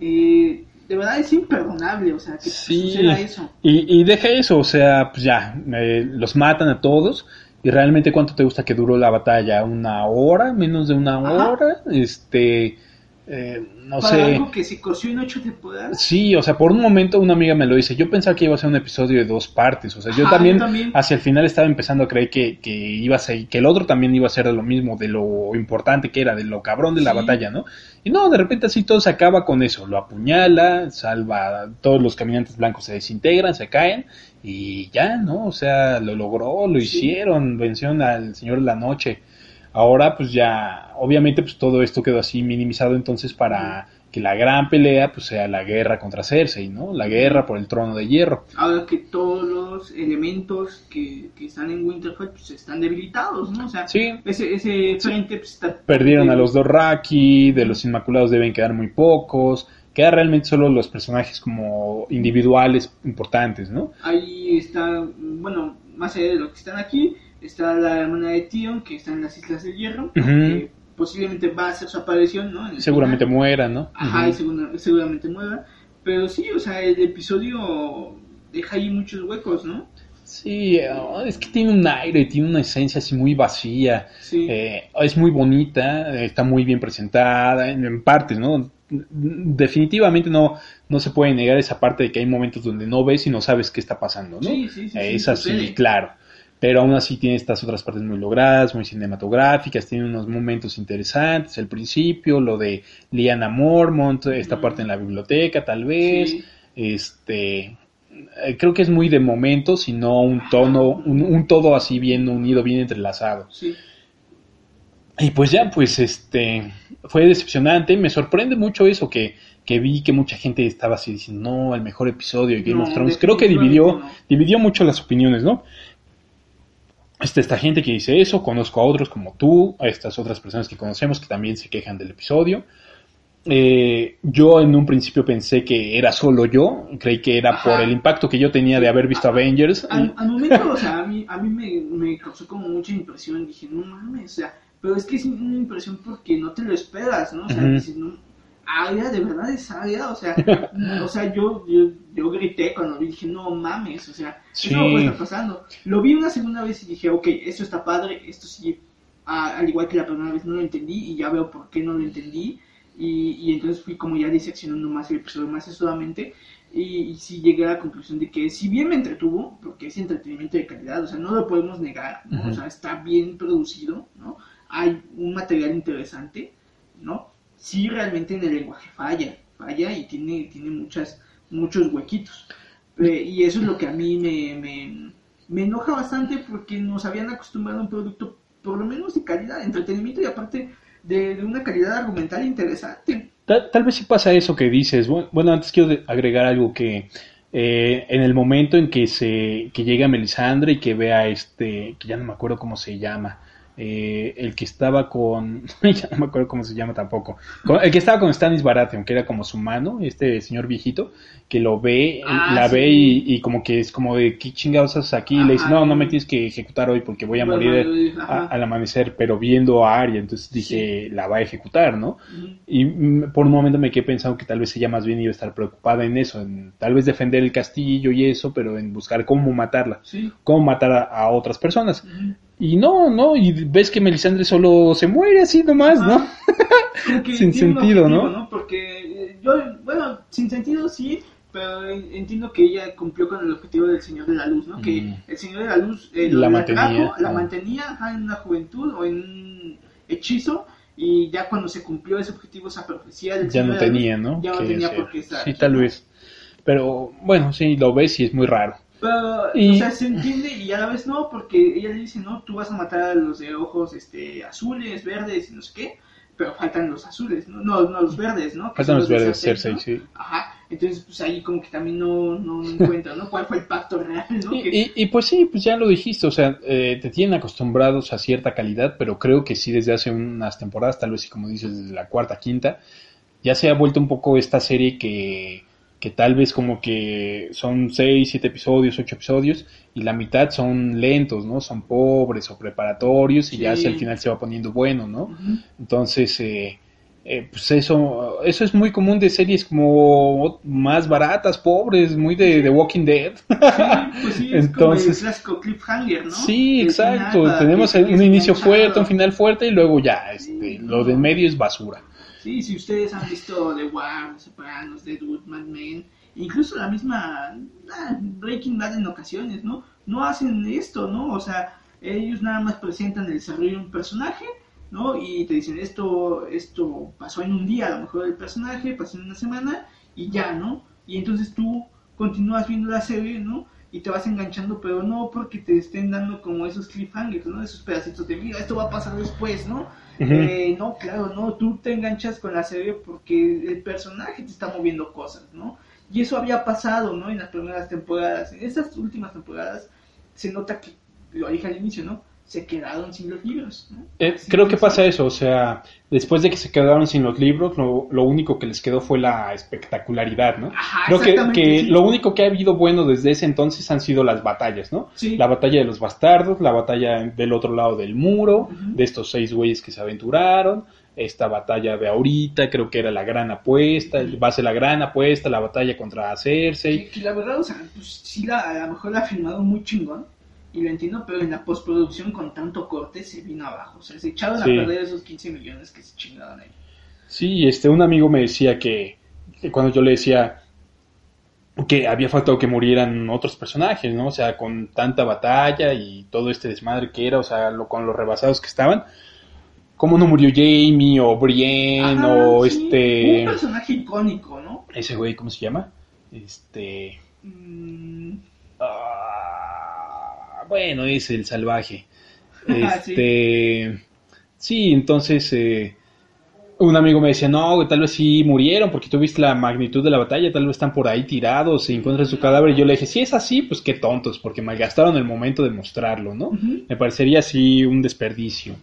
eh, de verdad es imperdonable, o sea, que Sí. suceda eso. Y, y deja eso, o sea, pues ya, eh, los matan a todos. ¿Y realmente cuánto te gusta que duró la batalla? ¿Una hora? ¿Menos de una Ajá. hora? Este, eh, no Para sé. algo que se coció en ocho temporadas. Sí, o sea, por un momento una amiga me lo dice. Yo pensaba que iba a ser un episodio de dos partes. O sea, yo Ajá, también, yo también. hacia el final estaba empezando a creer que, que iba a ser, que el otro también iba a ser de lo mismo, de lo importante que era, de lo cabrón de la Sí. batalla, ¿no? Y no, de repente así todo se acaba con eso. Lo apuñala, salva, todos los caminantes blancos se desintegran, se caen y ya, ¿no? O sea, lo logró, lo Sí. hicieron, vencieron al Señor de la Noche. Ahora, pues ya, obviamente, pues todo esto quedó así minimizado entonces para que la gran pelea, pues sea la guerra contra Cersei, ¿no? La guerra por el trono de hierro. Ahora que todos los elementos que, que están en Winterfell pues, están debilitados, ¿no? O sea, Sí, ese, ese frente pues, está... perdieron a los Dorraki, de los Inmaculados deben quedar muy pocos, quedan realmente solo los personajes como individuales importantes, ¿no? Ahí está, bueno, más allá de lo que están aquí, está la hermana de Tion, que está en las Islas del Hierro, que posiblemente va a hacer su aparición, ¿no? En Seguramente final. muera, ¿no? Ajá, Ujú. y segura- seguramente muera. Pero sí, o sea, el episodio deja ahí muchos huecos, ¿no? Sí, eh, es que tiene un aire, tiene una esencia así muy vacía. Sí. Eh, es muy bonita, está muy bien presentada, en, en partes, ¿no? Definitivamente no, no se puede negar esa parte de que hay momentos donde no ves y no sabes qué está pasando, ¿no? Sí, sí, sí, Eh, es así, claro. Pero aún así tiene estas otras partes muy logradas, muy cinematográficas, tiene unos momentos interesantes, el principio, lo de Liana Mormont, esta parte en la biblioteca tal vez, Sí. este eh, creo que es muy de momentos y no un tono, un, un todo así bien unido, bien entrelazado. Sí. Y pues ya, pues este, fue decepcionante, me sorprende mucho eso que, que vi que mucha gente estaba así diciendo, no, el mejor episodio de Game No, of Thrones. Creo que dividió, no. dividió mucho las opiniones, ¿no? Está esta gente que dice eso, conozco a otros como tú, a estas otras personas que conocemos que también se quejan del episodio. Eh, yo en un principio pensé que era solo yo, creí que era Ajá. por el impacto que yo tenía de haber visto Avengers. Al, al momento, o sea, a mí, a mí me, me causó como mucha impresión. Dije, no mames, o sea, pero es que es una impresión porque no te lo esperas, ¿no? O sea, Ujú. dices, no, Aria, de verdad es Aria, o sea, o sea yo, yo, yo grité cuando vi, dije, no mames, o sea, Sí. eso no puede estar pasando. Lo vi una segunda vez y dije, ok, esto está padre, esto sí, a- al igual que la primera vez no lo entendí y ya veo por qué no lo entendí. Y, y entonces fui como ya diseccionando más el episodio más solamente y, y sí llegué a la conclusión de que si bien me entretuvo, porque es entretenimiento de calidad, o sea, no lo podemos negar. O sea, está bien producido, ¿no? Hay un material interesante, ¿no? Sí, realmente en el lenguaje falla, falla y tiene, tiene muchas, muchos huequitos. Eh, y eso es lo que a mí me, me, me enoja bastante porque nos habían acostumbrado a un producto por lo menos de calidad, de entretenimiento y aparte de, de una calidad argumental interesante. Tal, tal, vez sí pasa eso que dices. Bueno, antes quiero agregar algo que eh, en el momento en que se que llega Melisandre y que vea este, que ya no me acuerdo cómo se llama, eh, el que estaba con, ya no me acuerdo cómo se llama tampoco, el que estaba con Stanis Baratheon, que era como su mano, este señor viejito, que lo ve, ah, la ve y, como que es como de, ¿qué chingados haces aquí? y le dice, no, no me tienes que ejecutar hoy porque voy a morir al amanecer, pero viendo a Arya, entonces dije, la va a ejecutar, ¿no? Y por un momento me quedé pensando que tal vez ella más bien iba a estar preocupada en eso, en tal vez defender el castillo y eso, pero en buscar cómo matarla, cómo matar a, otras personas. Y no, no, y ves que Melisandre solo se muere así nomás, ¿no? sin sentido, ¿no? Porque eh, yo, bueno, sin sentido sí, pero entiendo que ella cumplió con el objetivo del Señor de la Luz, ¿no? Que mm. el Señor de la Luz eh, la, mantenía, la mantenía en una juventud o en un hechizo y ya cuando se cumplió ese objetivo, esa profecía del ya no tenía, ¿no? Ya no tenía por qué estar. Sí, tal vez. Pero bueno, sí, lo ves y es muy raro. Pero, o sea, se entiende y a la vez no, porque ella le dice, no, tú vas a matar a los de ojos este, azules, verdes y no sé qué, pero faltan los azules, no, no, no los verdes, ¿no? faltan los, verdes, Cersei, sí. Ajá, entonces pues ahí como que también no, no, encuentran, ¿no? ¿Cuál fue el pacto real, ¿no? Y, y, pues sí, pues ya lo dijiste, o sea, eh, te tienen acostumbrados a cierta calidad, pero creo que sí desde hace unas temporadas, tal vez como dices, desde la cuarta, quinta, ya se ha vuelto un poco esta serie que que tal vez como que son seis, siete episodios, ocho episodios, y la mitad son lentos, ¿no? Son pobres o preparatorios, y ya hacia el final se va poniendo bueno, ¿no? Entonces, eh, eh, pues eso, eso es muy común de series como más baratas, pobres, muy de, de Walking Dead. pues sí, es Entonces, como el clásico cliffhanger, ¿no? Sí, exacto. Tenemos un inicio fuerte, un final fuerte, y luego ya, este, lo de medio es basura. Sí, si ustedes han visto The War, Sopranos, The Dude, Mad Men, incluso la misma ah, Breaking Bad en ocasiones, ¿no? No hacen esto, ¿no? O sea, ellos nada más presentan el desarrollo de un personaje, ¿no? Y te dicen, esto, esto pasó en un día, a lo mejor el personaje, pasó en una semana, y ya, ¿no? Y entonces tú continúas viendo la serie, ¿no? y te vas enganchando, pero no porque te estén dando como esos cliffhangers, ¿no? Esos pedacitos de vida, esto va a pasar después, ¿no? Eh, no, claro, no, tú te enganchas con la serie porque el personaje te está moviendo cosas, ¿no? Y eso había pasado, ¿no? En las primeras temporadas, en esas últimas temporadas se nota que, lo dije al inicio, ¿no? Se quedaron sin los libros. Eh, creo que pasa eso, o sea, después de que se quedaron sin los libros, lo, lo único que les quedó fue la espectacularidad, ¿no? creo que, que lo único que ha habido bueno desde ese entonces han sido las batallas, ¿no? La batalla de los bastardos, la batalla del otro lado del muro, de estos seis güeyes que se aventuraron, esta batalla de ahorita, creo que era la gran apuesta, va a ser la gran apuesta, la batalla contra Cersei. Que, la verdad, o sea, pues sí, la, a lo mejor la ha filmado muy chingón y lo entiendo, pero en la postproducción con tanto corte se vino abajo. O sea, se echaron a perder esos 15 millones que se chingaron ahí. Sí, este, un amigo me decía que, cuando yo le decía que había faltado que murieran otros personajes, ¿no? O sea, con tanta batalla y todo este desmadre que era, o sea, lo, con los rebasados que estaban. ¿Cómo no murió Jamie o Brienne o este... Un personaje icónico, ¿no? Ese güey, ¿cómo se llama? Este... Mm. Ah, bueno, es el salvaje. Este, sí. entonces eh, un amigo me decía, no, tal vez sí murieron porque tú viste la magnitud de la batalla, tal vez están por ahí tirados, se encuentran su cadáver. Y yo le dije, si es así, pues qué tontos, porque malgastaron el momento de mostrarlo, ¿no? Me parecería así un desperdicio.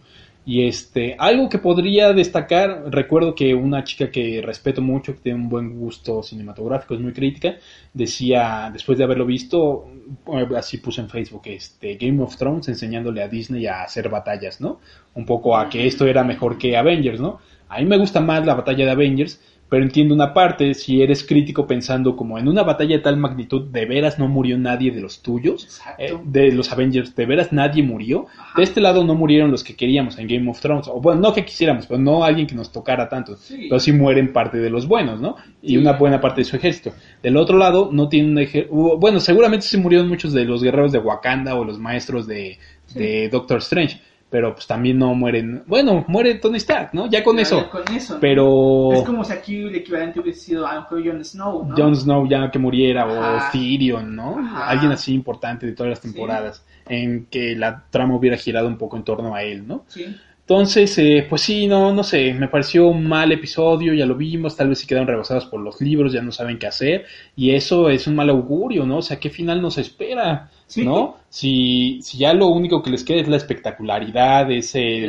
Y este, algo que podría destacar, recuerdo que una chica que respeto mucho, que tiene un buen gusto cinematográfico, es muy crítica, decía, después de haberlo visto, eh, así puse en Facebook, este, Game of Thrones enseñándole a Disney a hacer batallas, ¿no? Un poco a que esto era mejor que Avengers, ¿no? A mí me gusta más la batalla de Avengers, pero entiendo una parte, si eres crítico pensando como en una batalla de tal magnitud, de veras no murió nadie de los tuyos, eh, de los Avengers, de veras nadie murió. De este lado no murieron los que queríamos en Game of Thrones, o bueno, no que quisiéramos, pero no alguien que nos tocara tanto, pero sí mueren parte de los buenos, ¿no? Y una buena parte de su ejército. Del otro lado no tienen un ejército, bueno, seguramente se murieron muchos de los guerreros de Wakanda o los maestros de, de Doctor Strange pero pues también no mueren. Bueno, muere Tony Stark, ¿no? Ya con eso. ya con eso. Pero Es como si aquí el equivalente hubiese sido a Jon Snow, ¿no? Jon Snow ya que muriera, Ajá. o Tyrion, ¿no? Ajá. Alguien así importante de todas las temporadas, en que la trama hubiera girado un poco en torno a él, ¿no? Sí. Entonces, eh, pues sí, no, no sé, me pareció un mal episodio, ya lo vimos, tal vez se quedaron rebasados por los libros, ya no saben qué hacer, y eso es un mal augurio, ¿no? O sea, ¿qué final nos espera? Sí. ¿No? Si, si ya lo único que les queda es la espectacularidad, es, el-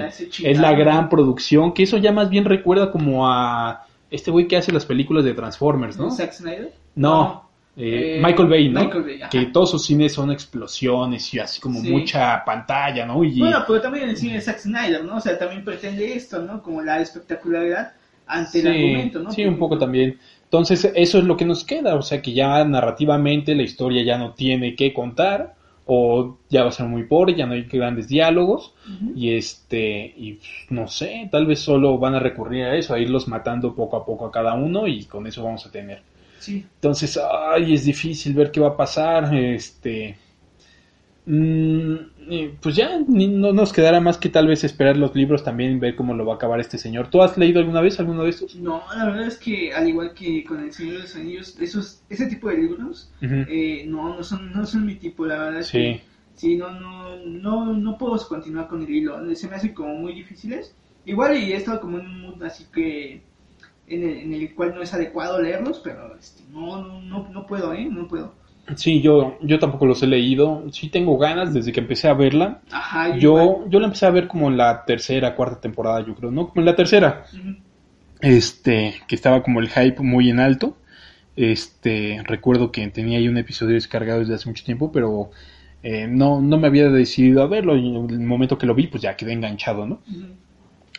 es la gran producción, que eso ya más bien recuerda como a este güey que hace las películas de Transformers, ¿no? Zack Snyder. No, eh, Eh, Michael Bay, ¿no? Michael Bay, que todos sus cines son explosiones y así como Sí. mucha pantalla, ¿no? Y, Bueno, pero también el cine de Zack Snyder, ¿no? O sea, también pretende esto, ¿no? Como la espectacularidad ante el argumento, ¿no? sí, un poco también. Entonces, eso es lo que nos queda, o sea, que ya narrativamente la historia ya no tiene que contar, o ya va a ser muy pobre, ya no hay grandes diálogos, y este, y no sé, tal vez solo van a recurrir a eso, a irlos matando poco a poco a cada uno, y con eso vamos a tener. Sí. Entonces, ay, es difícil ver qué va a pasar, este... mm, pues ya no nos quedará más que tal vez esperar los libros también ver cómo lo va a acabar este señor. ¿Tú has leído alguna vez alguno de estos? No, la verdad es que al igual que con El Señor de los Anillos, esos, ese tipo de libros, eh, no, no son, no son mi tipo, la verdad es Sí. que sí, no, no, no, no puedo continuar con el hilo, se me hacen como muy difíciles. Igual y he estado como en un mood así que en el, en el cual no es adecuado leerlos, pero este, no, no, no, puedo, ¿eh? No puedo. Sí, yo, yo tampoco los he leído. Sí tengo ganas desde que empecé a verla. Ajá, igual. Yo, yo la empecé a ver como en la tercera, cuarta temporada, yo creo, ¿no? Como en la tercera. Este, que estaba como el hype muy en alto. Este, recuerdo que tenía ahí un episodio descargado desde hace mucho tiempo, pero eh, no, no me había decidido a verlo. Y en el momento que lo vi, pues ya quedé enganchado, ¿no?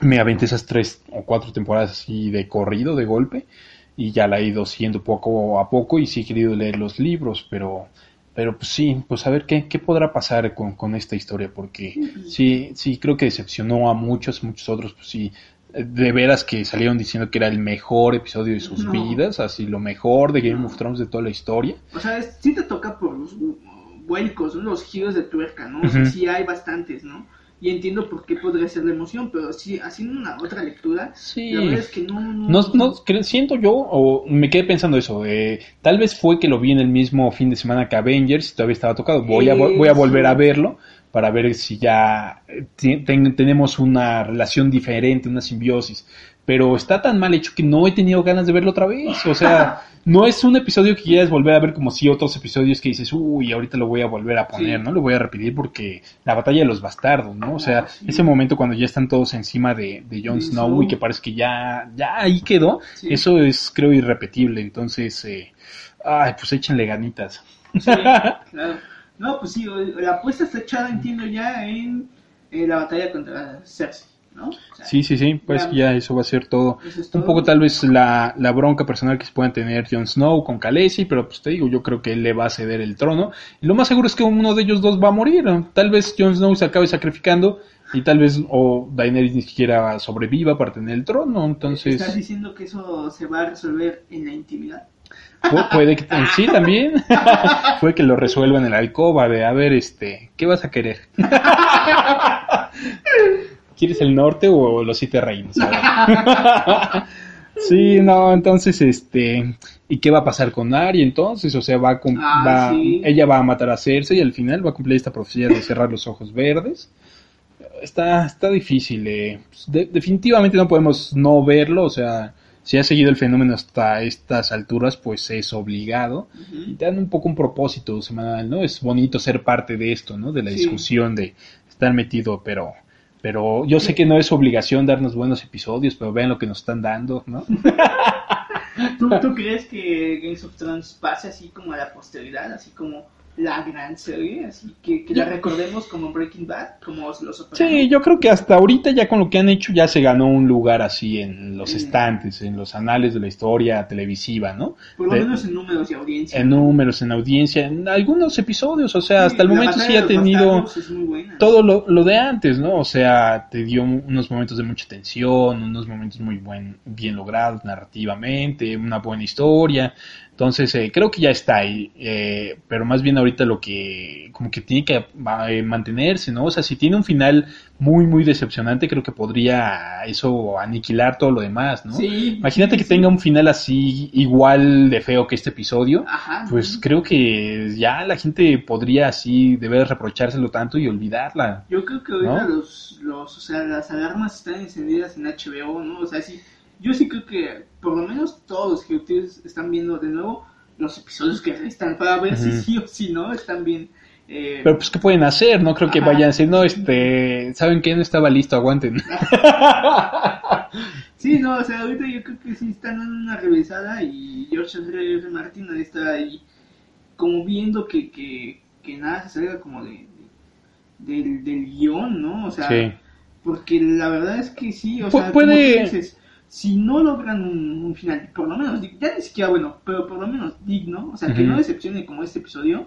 Me aventé esas tres o cuatro temporadas así de corrido, de golpe, y ya la he ido siguiendo poco a poco y sí he querido leer los libros, pero, pero pues sí, pues a ver qué, qué podrá pasar con, con esta historia, porque sí, sí creo que decepcionó a muchos, muchos otros, pues sí, de veras que salieron diciendo que era el mejor episodio de sus No. vidas, así lo mejor de Game No. of Thrones de toda la historia. O sea, es- sí te toca por los vuelcos, los giros de tuerca, ¿no? O sea, Ujú. sí hay bastantes, ¿no? Y entiendo por qué podría ser la emoción, pero sí, haciendo una otra lectura, Sí. la verdad es que no... No, No, no, cre- siento yo, o me quedé pensando eso, eh, tal vez fue que lo vi en el mismo fin de semana que Avengers y todavía estaba tocado. Voy a, vo- voy a volver a verlo para ver si ya eh, ten- tenemos una relación diferente, una simbiosis. Pero está tan mal hecho que no he tenido ganas de verlo otra vez. O sea, no es un episodio que quieras volver a ver como si otros episodios que dices, uy, ahorita lo voy a volver a poner, Sí. ¿no? Lo voy a repetir porque la batalla de los bastardos, ¿no? O sea, Ah, sí. ese momento cuando ya están todos encima de, de Jon Snow y que parece que ya, ya ahí quedó, eso es creo irrepetible. Entonces, eh, ay, pues échenle ganitas. Claro. No, pues sí, la apuesta está echada, entiendo ya, en eh, la batalla contra Cersei, ¿no? O sea, Sí, sí, sí, pues Ya. ya eso va a ser todo. Un poco tal vez la, la bronca personal que se puedan tener Jon Snow con Khaleesi, pero pues te digo, yo creo que él le va a ceder el trono. Y lo más seguro es que uno de ellos dos va a morir. Tal vez Jon Snow se acabe sacrificando y tal vez o Daenerys ni siquiera sobreviva para tener el trono. Entonces, ¿Estás diciendo que eso se va a resolver en la intimidad? pu- puede que sí también. Puede que lo resuelva en el alcoba de, a ver, este, ¿qué vas a querer? ¿Quieres el norte o los siete reinos? Sí, no, entonces, este, ¿y qué va a pasar con Ari entonces? O sea, va a, Ah, va- sí. ella va a matar a Cersei y al final va a cumplir esta profecía de cerrar los ojos verdes. Está, está difícil, eh. Pues, de- definitivamente no podemos no verlo, o sea, si has seguido el fenómeno hasta estas alturas, pues es obligado. Y Ujú. te dan un poco un propósito semanal, ¿no? Es bonito ser parte de esto, ¿no? De la Sí. discusión, de estar metido, pero pero yo sé que no es obligación darnos buenos episodios, pero vean lo que nos están dando, ¿no? ¿Tú, tú crees que Games of Thrones pase así como a la posteridad, así como la gran serie, así que, que la recordemos como Breaking Bad, como Los Sopranos? Sí, yo creo que hasta ahorita ya con lo que han hecho ya se ganó un lugar así en los Mm. estantes, en los anales de la historia televisiva, ¿no? Por lo de- menos en números de audiencia. En números, en audiencia, en algunos episodios, o sea, Sí, hasta el momento sí ha tenido todo lo, lo de antes, ¿no? O sea, te dio unos momentos de mucha tensión, unos momentos muy buen, bien logrados narrativamente, una buena historia. Entonces, eh, creo que ya está ahí. eh, pero más bien ahorita lo que como que tiene que eh, mantenerse, ¿no? O sea, si tiene un final muy, muy decepcionante, creo que podría eso aniquilar todo lo demás, ¿no? Sí, Imagínate sí, que sí. tenga un final así igual de feo que este episodio. Ajá. Pues creo que ya la gente podría así de ver reprochárselo tanto y olvidarla. Yo creo que ahorita ¿No? los, los, o sea, las alarmas están encendidas en HBO, ¿no? O sea, sí, yo sí creo que por lo menos todos los que ustedes están viendo de nuevo, los episodios que restan para ver si sí o si no están bien. eh, Pero pues, ¿qué pueden hacer? No creo que Ajá. vayan a decir, no, este, ¿saben qué? No estaba listo, aguanten. Sí, no, o sea, ahorita yo creo que sí están en una revisada y George. R. Martin estar ahí como viendo que, que, que nada se salga como de, de- del, del guion, ¿no? O sea, Sí. porque la verdad es que sí, o Pu- sea, puede- como tú dices, si no logran un, un final, por lo menos, ya ni siquiera bueno, pero por lo menos digno, o sea, que no decepcione como este episodio,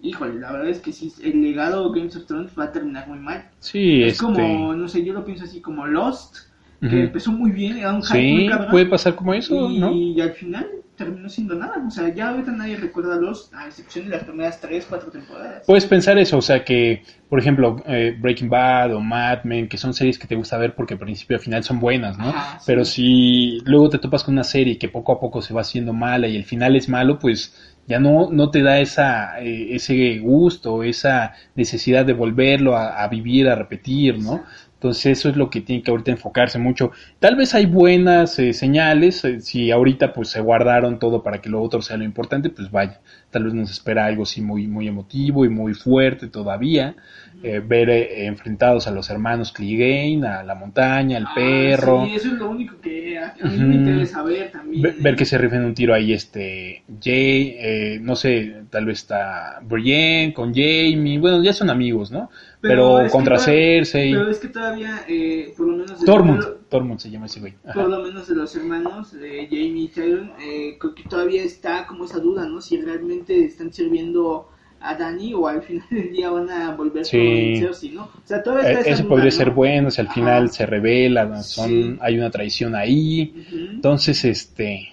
híjole, la verdad es que sí, el legado Games of Thrones va a terminar muy mal. Sí, Es este. como, no sé, yo lo pienso así como Lost, que empezó muy bien, era un hype muy Sí, cabrón, puede pasar como eso, y, ¿no? y al final terminó siendo nada. O sea, ya ahorita nadie recuerda Lost, a excepción de las primeras 3, 4 temporadas. Puedes pensar eso, o sea que, por ejemplo, eh, Breaking Bad o Mad Men, que son series que te gusta ver porque al principio al final son buenas, ¿no? Ajá, sí. Pero si luego te topas con una serie que poco a poco se va haciendo mala y el final es malo, pues ya no, no te da esa, eh, ese gusto, esa necesidad de volverlo a, a vivir, a repetir, ¿no? Entonces eso es lo que tiene que ahorita enfocarse mucho. Tal vez hay buenas eh, señales, eh, si ahorita pues se guardaron todo para que lo otro sea lo importante, pues vaya, tal vez nos espera algo así muy, muy emotivo y muy fuerte todavía. Eh, ver eh, enfrentados a los hermanos Clegane, a la montaña, al Ah, perro. Sí, eso es lo único que a, mí me interesa ver también. Ver, ver que se rifen un tiro ahí este Jay, eh, no sé, tal vez está Brienne con Jamie, bueno, ya son amigos, ¿no? Pero, que contra Cersei, Pero es que todavía, eh, por lo menos. Tormund, Tormund se llama ese güey. Ajá. Por lo menos de los hermanos de Jamie y Tyrion, eh, creo que todavía está como esa duda, ¿no? Si realmente están sirviendo a Dani o al final del día van a volver Sí. con Cersei, ¿no? O sea, todavía está Eh, esa Eso duda, podría ¿no? ser bueno si al Ajá. final se revela, son, Sí. hay una traición ahí. Entonces, este,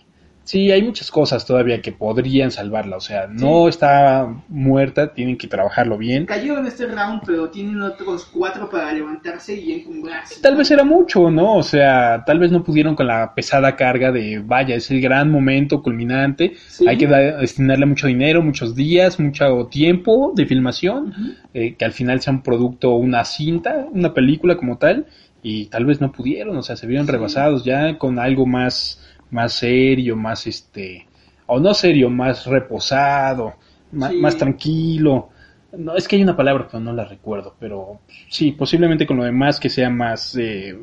sí, hay muchas cosas todavía que podrían salvarla. O sea, no está muerta, tienen que trabajarlo bien. Cayó en este round, pero tienen otros cuatro para levantarse y encumbrarse. Tal vez era mucho, ¿no? O sea, tal vez no pudieron con la pesada carga de, vaya, es el gran momento culminante. Sí. Hay que destinarle mucho dinero, muchos días, mucho tiempo de filmación, eh, que al final sea un producto, una cinta, una película como tal, y tal vez no pudieron, o sea, se vieron Sí. rebasados ya con algo más, más serio, más este, o no serio, más reposado, Sí. más tranquilo. No, es que hay una palabra, pero no la recuerdo, pero sí, posiblemente con lo demás que sea más eh,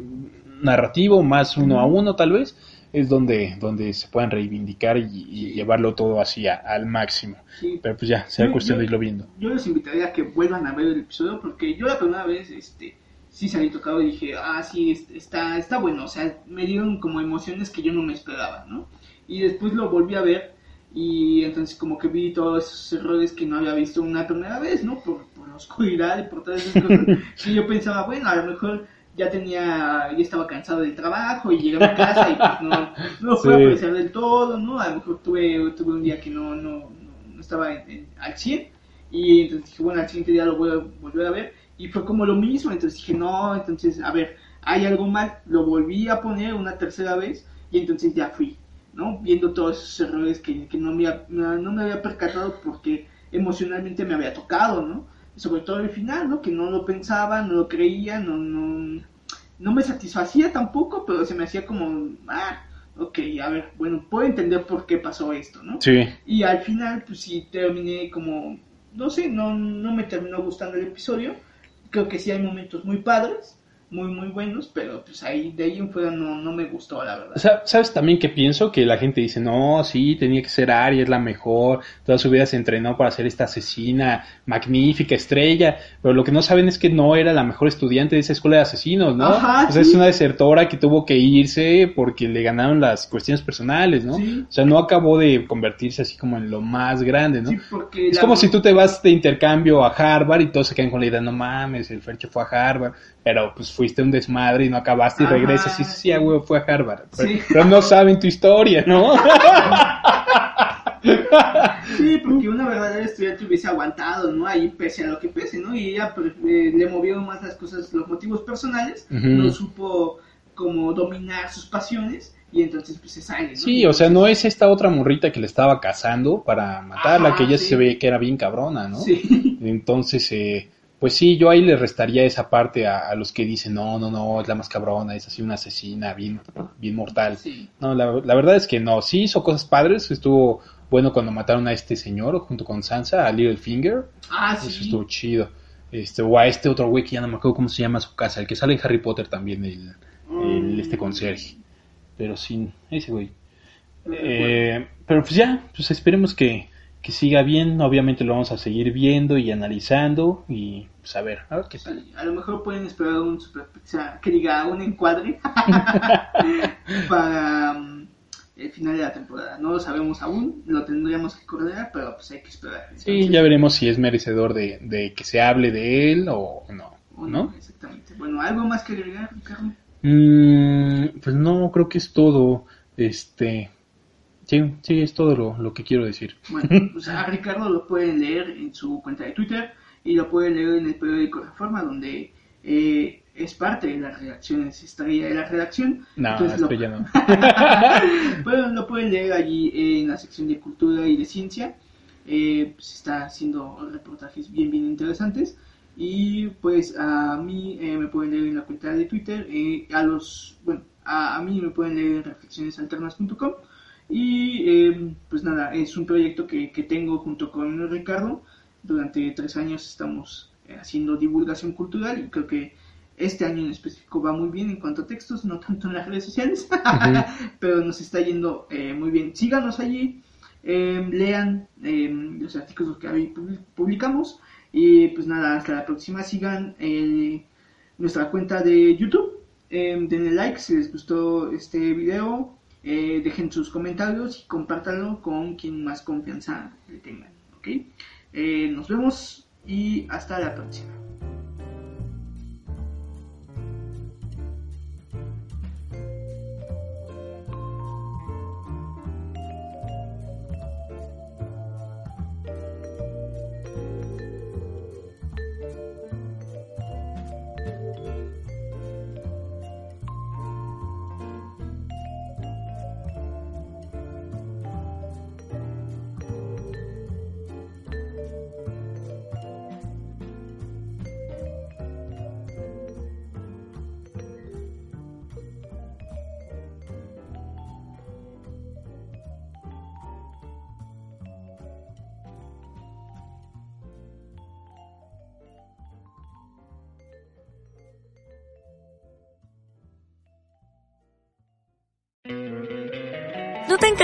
narrativo, más uno a uno tal vez, es donde, donde se puedan reivindicar y, y llevarlo todo así a- al máximo. Sí. Pero pues ya, será Yo- cuestión yo- de irlo viendo. Yo les invitaría a que vuelvan a ver el episodio porque yo la primera vez este sí salí tocado y dije, ah, sí, es- está, está bueno, o sea, me dieron como emociones que yo no me esperaba, ¿no? Y después lo volví a ver y entonces como que vi todos esos errores que no había visto una primera vez, ¿no? Por, por la oscuridad y por todas esas cosas que yo pensaba, bueno, a lo mejor ya tenía, ya estaba cansado del trabajo y llegué a mi casa y pues no, no fue Sí. a apreciar del todo, ¿no? A lo mejor tuve, tuve un día que no, no, no, no estaba en- en- al 100 y entonces dije, bueno, al siguiente día lo voy a volver a ver y fue como lo mismo, entonces dije, no, entonces, a ver, hay algo mal, lo volví a poner una tercera vez y entonces ya fui, ¿no? Viendo todos esos errores que, que no, me, había- no me había percatado porque emocionalmente me había tocado, ¿no? Sobre todo el final, ¿no? Que no lo pensaba, no lo creía, no, no, no me satisfacía tampoco, pero se me hacía como, ah, ok, a ver, bueno, puedo entender por qué pasó esto, ¿no? Sí, Y al final, pues sí, terminé como, no sé, no, no me terminó gustando el episodio. Creo que sí hay momentos muy padres, muy, muy buenos, pero pues ahí, de ahí en fuera no, no me gustó, la verdad. O sea, ¿Sabes también que pienso? Que la gente dice, no, sí, tenía que ser Arya, es la mejor, toda su vida se entrenó para ser esta asesina magnífica, estrella, pero lo que no saben es que no era la mejor estudiante de esa escuela de asesinos, ¿no? Ajá, o sea, sí. es una desertora que tuvo que irse porque le ganaron las cuestiones personales, ¿no? Sí. O sea, no acabó de convertirse así como en lo más grande, ¿no? Sí, porque Es como si tú te vas de intercambio a Harvard y todos se quedan con la idea, no mames, el Fercho fue a Harvard, pero pues fuiste un desmadre y no acabaste y Ajá, regresas y sí, sí, a huevo fue a Harvard. Pero, Sí. pero no saben tu historia, ¿no? Sí, porque una verdadera estudiante hubiese aguantado, ¿no? Ahí pese a lo que pese, ¿no? Y ella pues, eh, le movieron más las cosas, los motivos personales, no supo como dominar sus pasiones y entonces pues se sale, ¿no? Sí, o sea, no es esta otra morrita que le estaba cazando para matarla, Ajá, que ella sí. se ve que era bien cabrona, ¿no? Sí. Entonces, eh, pues sí, yo ahí le restaría esa parte a, a los que dicen, no, no, no, es la más cabrona, es así una asesina bien, bien mortal. Sí. No, la, la verdad es que no, sí hizo cosas padres, estuvo bueno cuando mataron a este señor junto con Sansa, a Littlefinger, Ah, eso sí. estuvo chido. Este, o a este otro güey que ya no me acuerdo cómo se llama su casa, el que sale en Harry Potter también, el, el Mm. este conserje. Pero sí, ese güey. Eh, pero pues ya, pues esperemos que, que siga bien. Obviamente lo vamos a seguir viendo y analizando y pues a ver, a ver qué tal. Sí, a lo mejor pueden esperar un super que diga un encuadre para mm, el final de la temporada. No lo sabemos aún, lo tendríamos que coordinar, pero pues hay que esperar. Sí, Entonces, ya veremos si es merecedor de, de que se hable de él o no, o ¿no? Exactamente. Bueno, ¿algo más que agregar, Ricardo? Mm, pues no, creo que es todo. Este, sí, sí, es todo lo, lo que quiero decir. Bueno, pues a Ricardo lo pueden leer en su cuenta de Twitter y lo pueden leer en el periódico Reforma, donde eh, es parte de las redacciones, estrella de la redacción. No, Entonces lo- estrella no. bueno, lo pueden leer allí en la sección de cultura y de ciencia. Eh, pues está haciendo reportajes bien, bien interesantes. Y pues a mí eh, me pueden leer en la cuenta de Twitter. eh, a los, bueno, a, a mí me pueden leer en reflexionesalternas.com. Y eh, pues nada, es un proyecto que, que tengo junto con Ricardo. Durante tres años estamos eh, haciendo divulgación cultural y creo que este año en específico va muy bien en cuanto a textos, no tanto en las redes sociales, pero nos está yendo eh, muy bien. Síganos allí, eh, lean eh, los artículos que ahí publi- publicamos y pues nada, hasta la próxima. Sigan eh, nuestra cuenta de YouTube, denle like si les gustó este video, eh, dejen sus comentarios y compártanlo con quien más confianza le tengan. ¿ok? Eh, nos vemos y hasta la próxima.